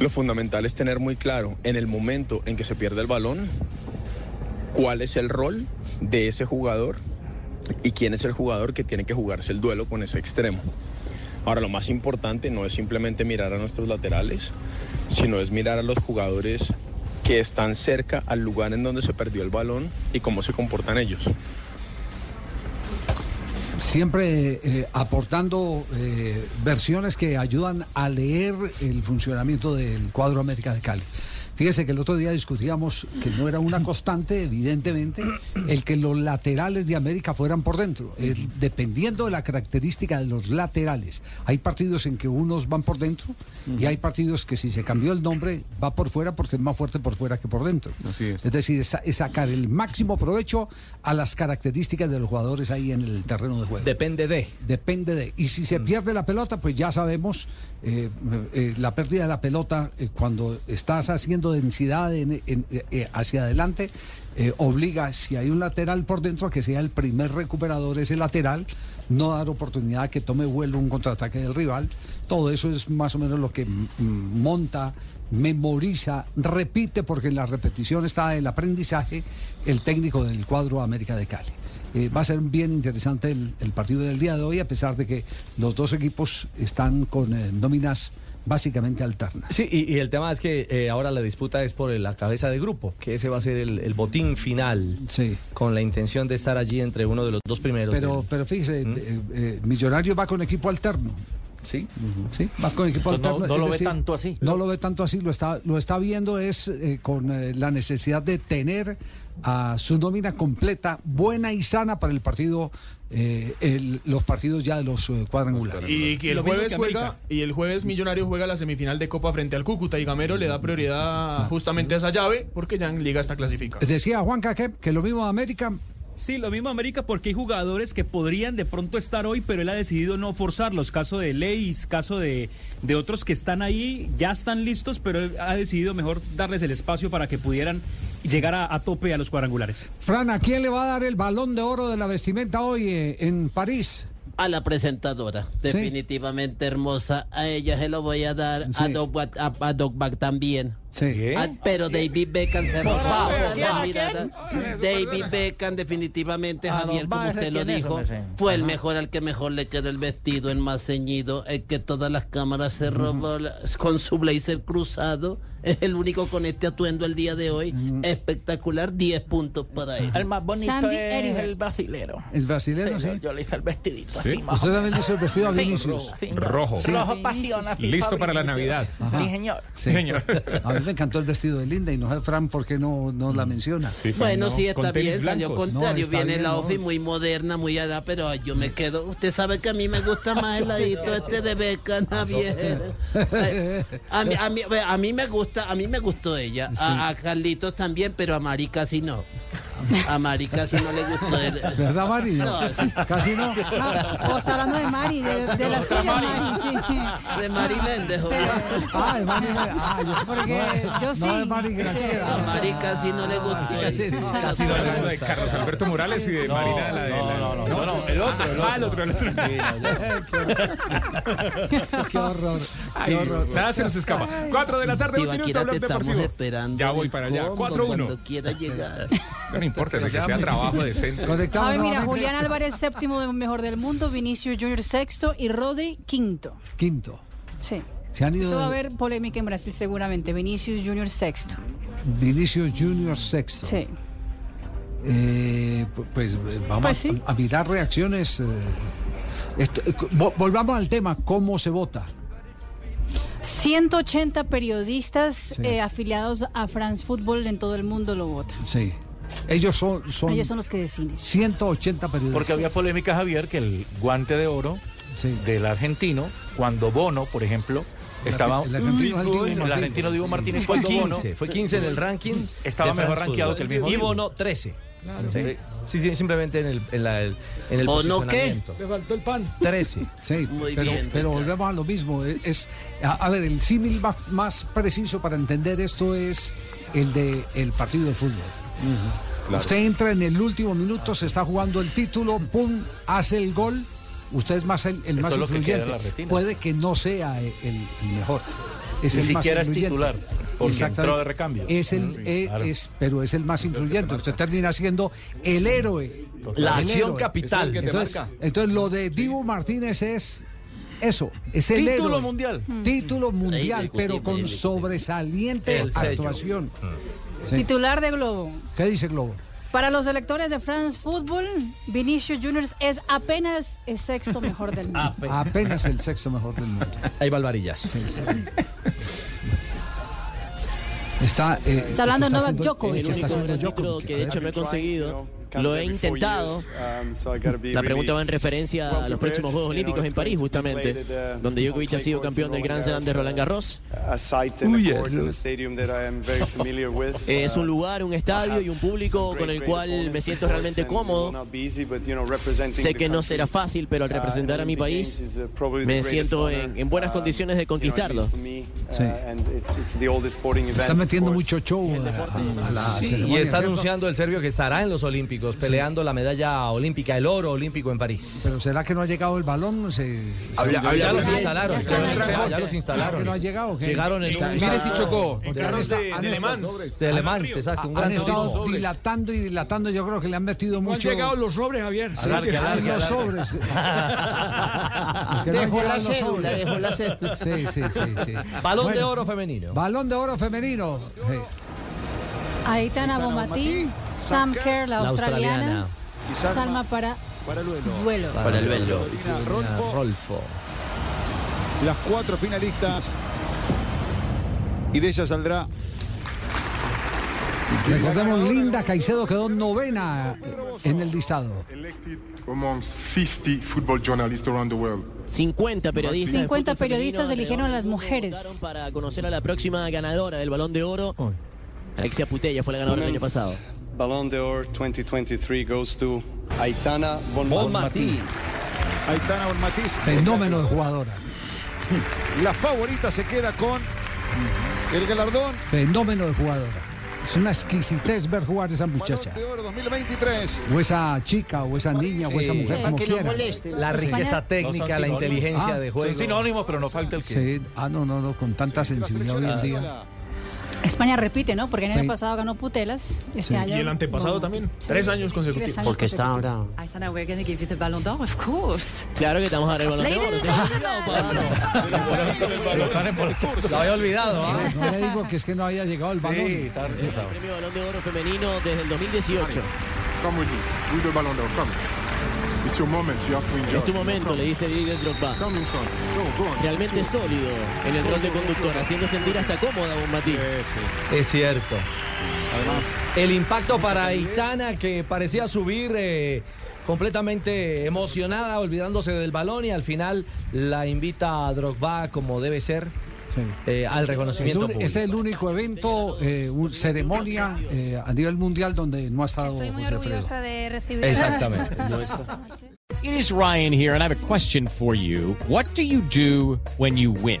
lo fundamental es tener muy claro en el momento en que se pierde el balón cuál es el rol de ese jugador y quién es el jugador que tiene que jugarse el duelo con ese extremo. Ahora, lo más importante no es simplemente mirar a nuestros laterales, sino es mirar a los jugadores que están cerca al lugar en donde se perdió el balón y cómo se comportan ellos. Siempre eh, aportando eh, versiones que ayudan a leer el funcionamiento del cuadro América de Cali. Fíjese que el otro día discutíamos que no era una constante, evidentemente, el que los laterales de América fueran por dentro. Es dependiendo de la característica de los laterales. Hay partidos en que unos van por dentro y hay partidos que si se cambió el nombre va por fuera porque es más fuerte por fuera que por dentro. Así es. Es decir, es, es sacar el máximo provecho a las características de los jugadores ahí en el terreno de juego. Depende de. Depende de. Y si se pierde la pelota, pues ya sabemos, eh, eh, la pérdida de la pelota, eh, cuando estás haciendo densidad en- en- eh, hacia adelante, eh, obliga, si hay un lateral por dentro, que sea el primer recuperador ese lateral, no dar oportunidad a que tome vuelo un contraataque del rival. Todo eso es más o menos lo que mm, monta memoriza, repite, porque en la repetición está el aprendizaje, el técnico del cuadro América de Cali. Eh, va a ser bien interesante el, partido del día de hoy, a pesar de que los dos equipos están con eh, nóminas básicamente alternas. Sí, y, y el tema es que eh, ahora la disputa es por la cabeza de grupo, que ese va a ser el, el botín final, sí. con la intención de estar allí entre uno de los dos primeros. Pero, del- pero fíjese, eh, eh, Millonario va con equipo alterno. Sí. Sí, va con equipo Pues no- alterno. no lo ve tanto así. No lo ve tanto así, lo está, lo está viendo es eh, con eh, la necesidad de tener a su nómina completa, buena y sana para el partido, eh, el- los partidos ya de los eh, cuadrangulares. Y que el jueves juega y el jueves Millonario juega la semifinal de Copa frente al Cúcuta y Gamero le da prioridad justamente a esa llave porque ya en Liga está clasificada. Decía Juanca que, que lo mismo de América. Sí, lo mismo América porque hay jugadores que podrían de pronto estar hoy, pero él ha decidido no forzarlos. Caso de Leis, caso de, de otros que están ahí, ya están listos, pero él ha decidido mejor darles el espacio para que pudieran llegar a, tope a los cuadrangulares. Fran, ¿a quién le va a dar el balón de oro de la vestimenta hoy eh, en París? A la presentadora, Sí. definitivamente hermosa. A ella se lo voy a dar, Sí. a Doc, Bat- a, a Doc también. Sí. Ah, pero David Beckham se robó la ¿A mirada. quién? David Beckham definitivamente, A Javier, como usted lo ¿quién es, dijo, fue el mejor al que mejor le quedó el vestido, el más ceñido, el que todas las cámaras se robó con su blazer cruzado. Es el único con este atuendo el día de hoy. Espectacular, 10 puntos para él. El más bonito Sandy es el brasilero. El brasilero, Sí, sí. yo- le hice el vestidito ¿Sí? así. más Usted también le hizo el vestido a Vinicius. sí, Rojo. Sí. Rojo pasión. así, Listo para la. Navidad. Ajá. Sí, señor. Sí. A mí me encantó el vestido de Linda y no sé, Fran, ¿por qué no, no la menciona? Bueno, sí, está bien, salió contrario. No, Viene bien, la no. outfit muy moderna, muy allá, pero ay, yo me quedo. Usted sabe que a mí me gusta más el ladito este de Beckham, Javier. Ay, A mí, a, mí, a mí me gusta, a mí me gustó ella. A, a Carlitos también, pero a Mari casi no. A Mari casi no le gustó. El... ¿Verdad, Mari? No, sí. Casi no. No, o está hablando de Mari, de, de la suya Mari, sí. De Mari Méndez, joven. Ah, de Mari Méndez. Ah, yo- Porque no, yo no sí. de Mari Graciela. A Mari casi no le gustó. Casi eso. no. Casi no hablando de Carlos Alberto Morales y de Marina, la de. no, la- no, no, no, no, el otro, el Ah, el otro, el otro. Qué horror. Qué horror. Nada se nos escapa. 4 de la tarde, un minuto, Blog estamos Deportivo. esperando. Ya voy para allá. combo 4-1. Cuando quiera llegar. No importa, de que sea trabajo decente. Conectamos A ver, mira. Julián Álvarez séptimo de mejor del mundo, Vinicius Junior sexto y Rodri quinto. Quinto. Sí. Se han ido Eso va a haber polémica en Brasil seguramente. Vinicius Junior sexto. Vinicius Junior sexto. Sí. Eh, pu- pues eh, vamos Pues sí. a, a mirar reacciones. eh, esto- eh, volvamos al tema, ¿cómo se vota? 180 periodistas Sí. eh, afiliados a France Football en todo el mundo lo votan. Sí. Ellos son, son Ellos son los que deciden. 180 periodistas. Porque había polémica, Javier, que el guante de oro del argentino, cuando Bono, por ejemplo, estaba. el argentino Dibu el Martínez. argentino Dibu Martínez Fue cuando Bono 15, fue 15 en el ranking. Estaba mejor rankeado que el mismo Y. Bono 13. Claro. Sí. Sí, sí, simplemente en el, en la- en el ¿O no qué? posicionamiento. Le faltó el pan. 13. Sí, Muy pero, bien, pero volvemos a lo mismo. Es, es- a, a ver, el símil más, más preciso para entender esto es el de el partido de fútbol. Usted entra en el último minuto, se está jugando el título, pum, hace el gol. Usted es más el, más es que influyente. Puede que no sea el, el mejor. Es Ni el más siquiera es influyente. titular, porque Exactamente. entró de recambio. Es el, Mm, sí, eh, claro. es, pero es el más influyente. Usted termina siendo el héroe. La El acción héroe. capital. Es el que te Entonces, marca. entonces lo de Dibu Martínez es eso, es el Título héroe. mundial. Título mundial, pero con sobresaliente actuación. Sí. Titular de Globo. ¿Qué dice Globo? Para los electores de France Football, Vinicius Junior es apenas el sexto mejor del mundo. Apenas el sexto mejor del mundo. Ahí va el varillas. Sí, sí. Está, eh, Está hablando está Novak haciendo- Djokovic. eh, El está único haciendo título Djokovic. que de hecho no he conseguido. Lo he intentado. La pregunta va en referencia a los próximos Juegos Olímpicos en París, justamente, donde Djokovic ha sido campeón del Grand Slam de Roland Garros. Es un lugar, un estadio y un público con el cual me siento realmente cómodo. Sé que no será fácil, pero al representar a mi país, me siento en, en buenas condiciones de conquistarlo. Sí. Está metiendo mucho show a, a- la Sí, y está ¿cierto? anunciando el serbio que estará en los Olímpicos. Olímpicos, peleando la medalla olímpica, el oro olímpico en París. Pero ¿será que no ha llegado el balón? Se, Habla- se- habla- ya los instalaron, ya los instalaron, ya los instalaron. ¿Que no ha llegado? qué? Llegaron en un- Mire si chocó. De- Le estado- Mans. Exacto, un Han estado dilatando y dilatando. Yo creo que le han metido No han mucho. llegado los sobres, Javier. Sí, Alargue, alargue, los sobres. Dejó la llegado los cédula, sobres. dejó la cédula. Sí, sí, sí. sí. Balón de oro femenino. Balón de oro femenino. Aitana Bonmatí, Sam Kerr, la La australiana. Y Salma Salma para para el duelo. duelo. Para el. Carolina Rolfo. Rolfo. Las cuatro finalistas. Y de ella saldrá Recordemos, Linda Caicedo quedó novena en el listado. among 50 football journalists around the world. 50 periodistas. de 50 fútbol femenino periodistas eligieron a las mujeres. Para conocer a la próxima ganadora del Balón de Oro. Alexia Putella fue la ganadora el año pasado. Ballon d'Or 2023 goes to Aitana Bonmatí. Aitana Bonmatís. Fenómeno de jugadora. La favorita se queda con el galardón Fenómeno de jugadora. Es una exquisitez ver jugar a esa muchacha. de Oro 2023. O esa chica, o esa niña, o esa Sí. mujer, como no quiera. La riqueza técnica, la inteligencia Ah, de juego. Son sinónimos, pero no falta el que. Sí, ah, no, no, no, con tanta sensibilidad hoy en día. España repite, ¿no? Porque el año Sí. pasado ganó Putelas. Este Sí. año. Y el antepasado no. también. Sí. Tres años consecutivos. Tres años consecutivos. Aitana, we're going to give you the Ballon d'Or, of course. Claro que te vamos a dar el Balón de Oro. Ladies ¿sí? and gentlemen. Lo había olvidado, ¿ah? No le digo que es que no haya llegado el balón. El premio Balón de Oro femenino desde el 2018. Come with me. With the Ballon d'Or. Come. It's your moment. You have to enjoy. Es tu momento, le dice Didier Drogba. Realmente sólido en el rol de conductor, haciendo sentir hasta cómoda a Bonmatí. Es cierto. el impacto para Aitana que parecía subir eh, completamente emocionada, olvidándose del balón y al final la invita a Drogba como debe ser eh, al reconocimiento El un- público. Este es el único evento, eh, un- ceremonia eh, a nivel mundial donde no ha estado Estoy muy orgullosa de recibir. Exactamente. It is Ryan here, and I have a question for you. What do you do when you win?